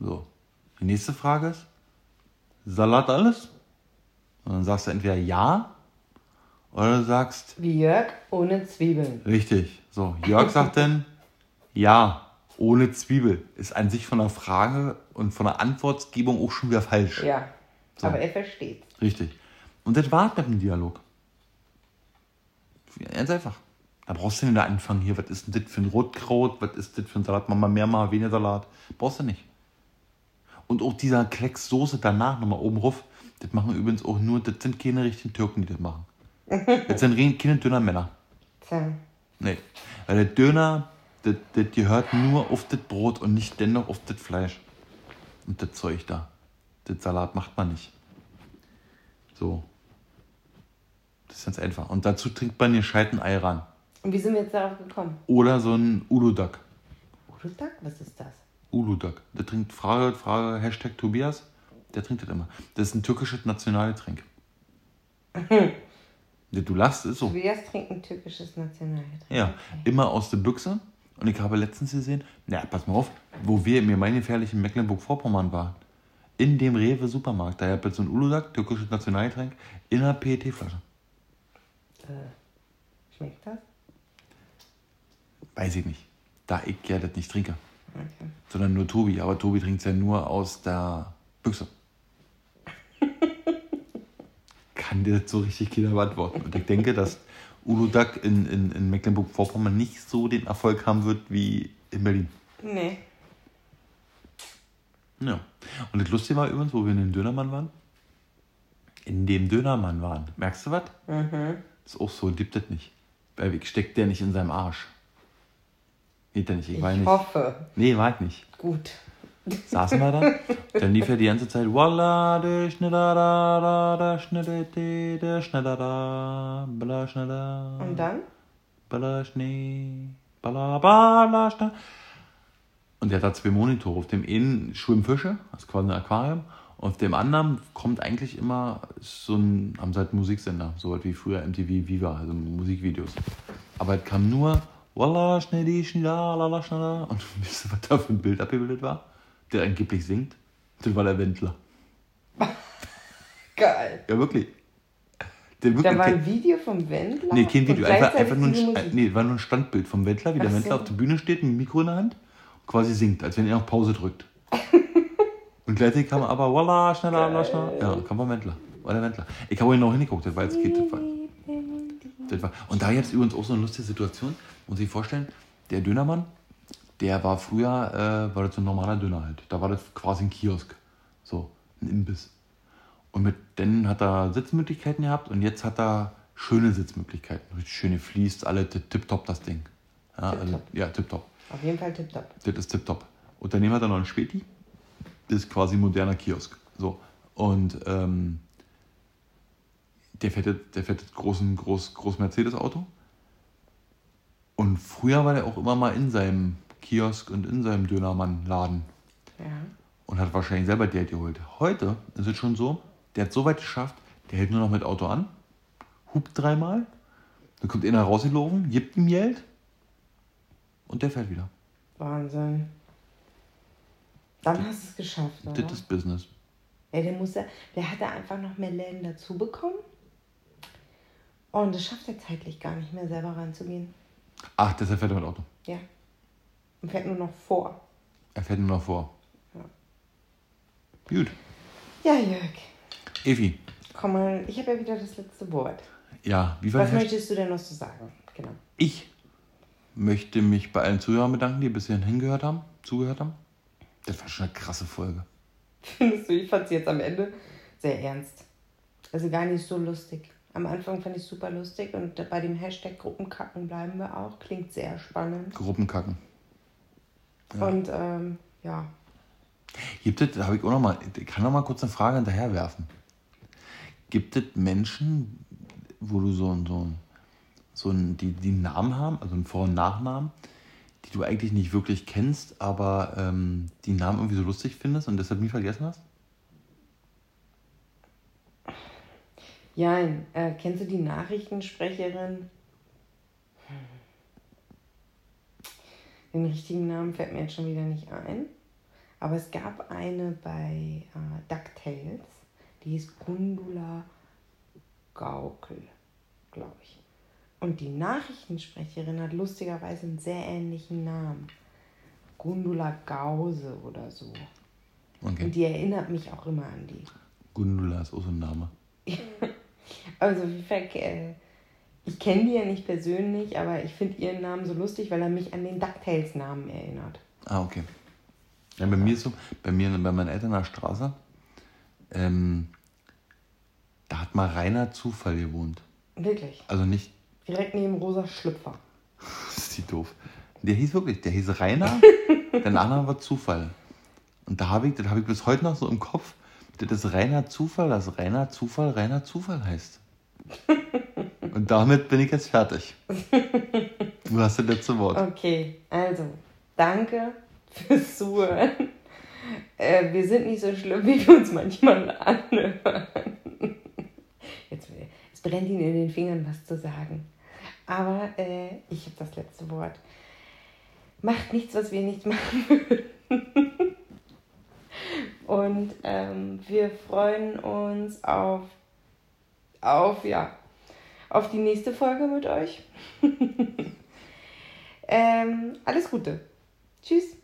A: So. Die nächste Frage ist, Salat alles? Und dann sagst du entweder ja oder du sagst,
B: Wie Jörg, ohne Zwiebeln.
A: richtig. So, Jörg sagt dann, ja, ohne Zwiebel. Ist an sich von der Frage und von der Antwortgebung auch schon wieder falsch.
B: Ja,
A: So.
B: aber er versteht.
A: Richtig. Und das war mit dem Dialog. Ganz einfach. Da brauchst du nicht anfangen, hier, was ist denn das für ein Rotkraut, was ist das für ein Salat, machen wir mehr, mal weniger Salat. Brauchst du nicht. Und auch dieser Klecks Soße danach nochmal oben rauf, das machen übrigens auch nur, das sind keine richtigen Türken, die das machen. Das sind keine Dönermänner.
B: Tja,
A: Nee. Weil der Döner, das, das gehört nur auf das Brot und nicht dennoch auf das Fleisch. Und das Zeug da. Das Salat macht man nicht. So. Das ist ganz einfach. Und dazu trinkt man gescheiten Ei ran.
B: und wie sind wir jetzt darauf gekommen?
A: Oder so ein Uludak.
B: Urutak? Was ist das?
A: Uludak. Der trinkt Frage, Frage, Hashtag Tobias. Der trinkt das immer. Das ist ein türkisches Nationalgetränk. Du lachst, ist so.
B: Tobias trinkt ein türkisches Nationalgetränk.
A: Ja, immer aus der Büchse. Und ich habe letztens gesehen, na, pass mal auf, wo wir im gemeingefährlichen Mecklenburg-Vorpommern waren. In dem Rewe-Supermarkt. Da hat so ein Uludak, türkisches Nationalgetränk, in einer PET-Flasche.
B: Äh, schmeckt das?
A: Weiß ich nicht. Da ich ja das nicht trinke.
B: Okay.
A: Sondern nur Tobi. Aber Tobi trinkt es ja nur aus der Büchse. Kann dir das so richtig keiner beantworten. Und ich denke, dass Uludak in, in, in Mecklenburg-Vorpommern nicht so den Erfolg haben wird wie in Berlin.
B: Nee.
A: Ja. Und das Lustige war übrigens, wo wir in dem Dönermann waren. In dem Dönermann waren. Merkst du was?
B: Mhm.
A: Ist auch so, gibt das nicht. Weg steckt der nicht in seinem Arsch. Geht der nicht, ich,
B: Ich
A: war nicht.
B: hoffe.
A: Nee, war ich nicht.
B: Gut.
A: Saßen wir da. Dann lief er die ganze Zeit, Walla, de schnitter da, da, da, de, de, schnitter da, bla, schnitter.
B: Und dann?
A: Balla Schnee, balla, balla Schnee. Und der hat da zwei Monitore. Auf dem einen schwimmen Fische, das ist quasi ein Aquarium. Und dem anderen kommt eigentlich immer so ein, haben sie halt Musiksender, so halt wie früher MTV Viva, also Musikvideos. Aber es kam nur Walla, Schnee, die Schnee, da, lala, Schnee, da. Und wisst ihr, was da für ein Bild abgebildet war? Der angeblich singt. Das war der Wendler.
B: Geil.
A: Ja, wirklich. Der
B: Da
A: wirklich
B: war ein Video vom Wendler.
A: Nee, kein Video, einfach, einfach nur ein, nee, war nur ein Standbild vom Wendler, wie der
B: Ach
A: Wendler
B: so.
A: auf der Bühne steht mit dem Mikro in der Hand und quasi singt, als wenn er auf Pause drückt. und gleichzeitig kam aber, voila, schneller, schneller, schneller. Ja, kam vom Wendler. War der Wendler. Ich habe genau hingeguckt, das war jetzt geht. Das war. Und da jetzt übrigens auch so eine lustige Situation, muss ich vorstellen, der Dönermann, der war früher, äh, war das so ein normaler Döner halt. Da war das quasi ein Kiosk. So, ein Imbiss. Und mit denen hat er Sitzmöglichkeiten gehabt und jetzt hat er schöne Sitzmöglichkeiten. Richtig schöne Fließt, alle tipptopp das Ding. Ja, also, ja tipptopp.
B: Auf jeden Fall tipptopp.
A: Das ist tipptopp. Und daneben hat er noch einen Späti. Ist quasi ein moderner Kiosk. So. Und ähm, der fährt, jetzt- der fährt jetzt großen, groß, groß Mercedes-Auto. Und früher war der auch immer mal in seinem Kiosk und in seinem Dönermann-Laden
B: Ja.
A: und hat wahrscheinlich selber Geld geholt. Heute ist es schon so, der hat so weit geschafft, der hält nur noch mit Auto an, hupt dreimal, dann kommt einer rausgelaufen, gibt ihm Geld und der fährt wieder.
B: Wahnsinn. Dann hast du es geschafft, oder?
A: Das ist Business.
B: Ja, der muss der hat da einfach noch mehr Läden dazu bekommen. Und das schafft er zeitlich gar nicht mehr selber ranzugehen.
A: Ach, deshalb fährt er mit Auto.
B: Ja. Und fährt nur noch vor.
A: Er fährt nur noch vor.
B: Ja.
A: Gut.
B: Ja, Jörg.
A: Evi,
B: Komm mal, ich habe ja wieder das letzte Wort.
A: ja, wie war
B: Was möchtest du denn noch so sagen? Genau.
A: Ich möchte mich bei allen Zuhörern bedanken, die bis hierhin hingehört haben, zugehört haben. Das war schon eine krasse Folge.
B: Findest du, ich fand sie jetzt am Ende sehr ernst. Also gar nicht so lustig. Am Anfang fand ich es super lustig und bei dem Hashtag Gruppenkacken bleiben wir auch. Klingt sehr spannend.
A: Gruppenkacken. Ja.
B: Und ähm, ja,
A: Gibt es, da habe ich auch noch mal, ich kann noch mal kurz eine Frage hinterher werfen. Gibt es Menschen, wo du so so ein, so die, die einen Namen haben, also einen Vor- und Nachnamen, die du eigentlich nicht wirklich kennst, aber ähm, die Namen irgendwie so lustig findest und deshalb nie vergessen hast?
B: Jein, äh, kennst du die Nachrichtensprecherin? Den richtigen Namen fällt mir jetzt schon wieder nicht ein. Aber es gab eine bei äh, DuckTales, die hieß Gundula Gaukel, glaube ich. Und die Nachrichtensprecherin hat lustigerweise einen sehr ähnlichen Namen. Gundula Gause oder so.
A: Okay.
B: Und die erinnert mich auch immer an die.
A: Gundula ist auch so ein Name.
B: Also, äh, ich kenne die ja nicht persönlich, aber ich finde ihren Namen so lustig, weil er mich an den DuckTales-Namen erinnert.
A: Ah, okay. Ja, bei mir ist so, bei mir, bei meinen Eltern der Straße, ähm, da hat mal Rainer Zufall gewohnt.
B: Wirklich.
A: Also nicht,
B: Direkt neben Rosa Schlüpfer.
A: das ist die doof. Der hieß wirklich, der hieß Rainer, der Nachname war Zufall. Und da habe ich, das habe ich bis heute noch so im Kopf, das ist reiner Zufall, dass Rainer Zufall reiner Zufall heißt. Und damit bin ich jetzt fertig. Du hast das letzte Wort.
B: Okay, also, danke fürs Zuhören. Äh, wir sind nicht so schlimm, wie wir uns manchmal anhören. Jetzt, es brennt Ihnen in den Fingern, was zu sagen. Aber äh, ich habe das letzte Wort. Macht nichts, was wir nicht machen würden. Und ähm, wir freuen uns auf, auf, ja, auf die nächste Folge mit euch. ähm, alles Gute. Tschüss.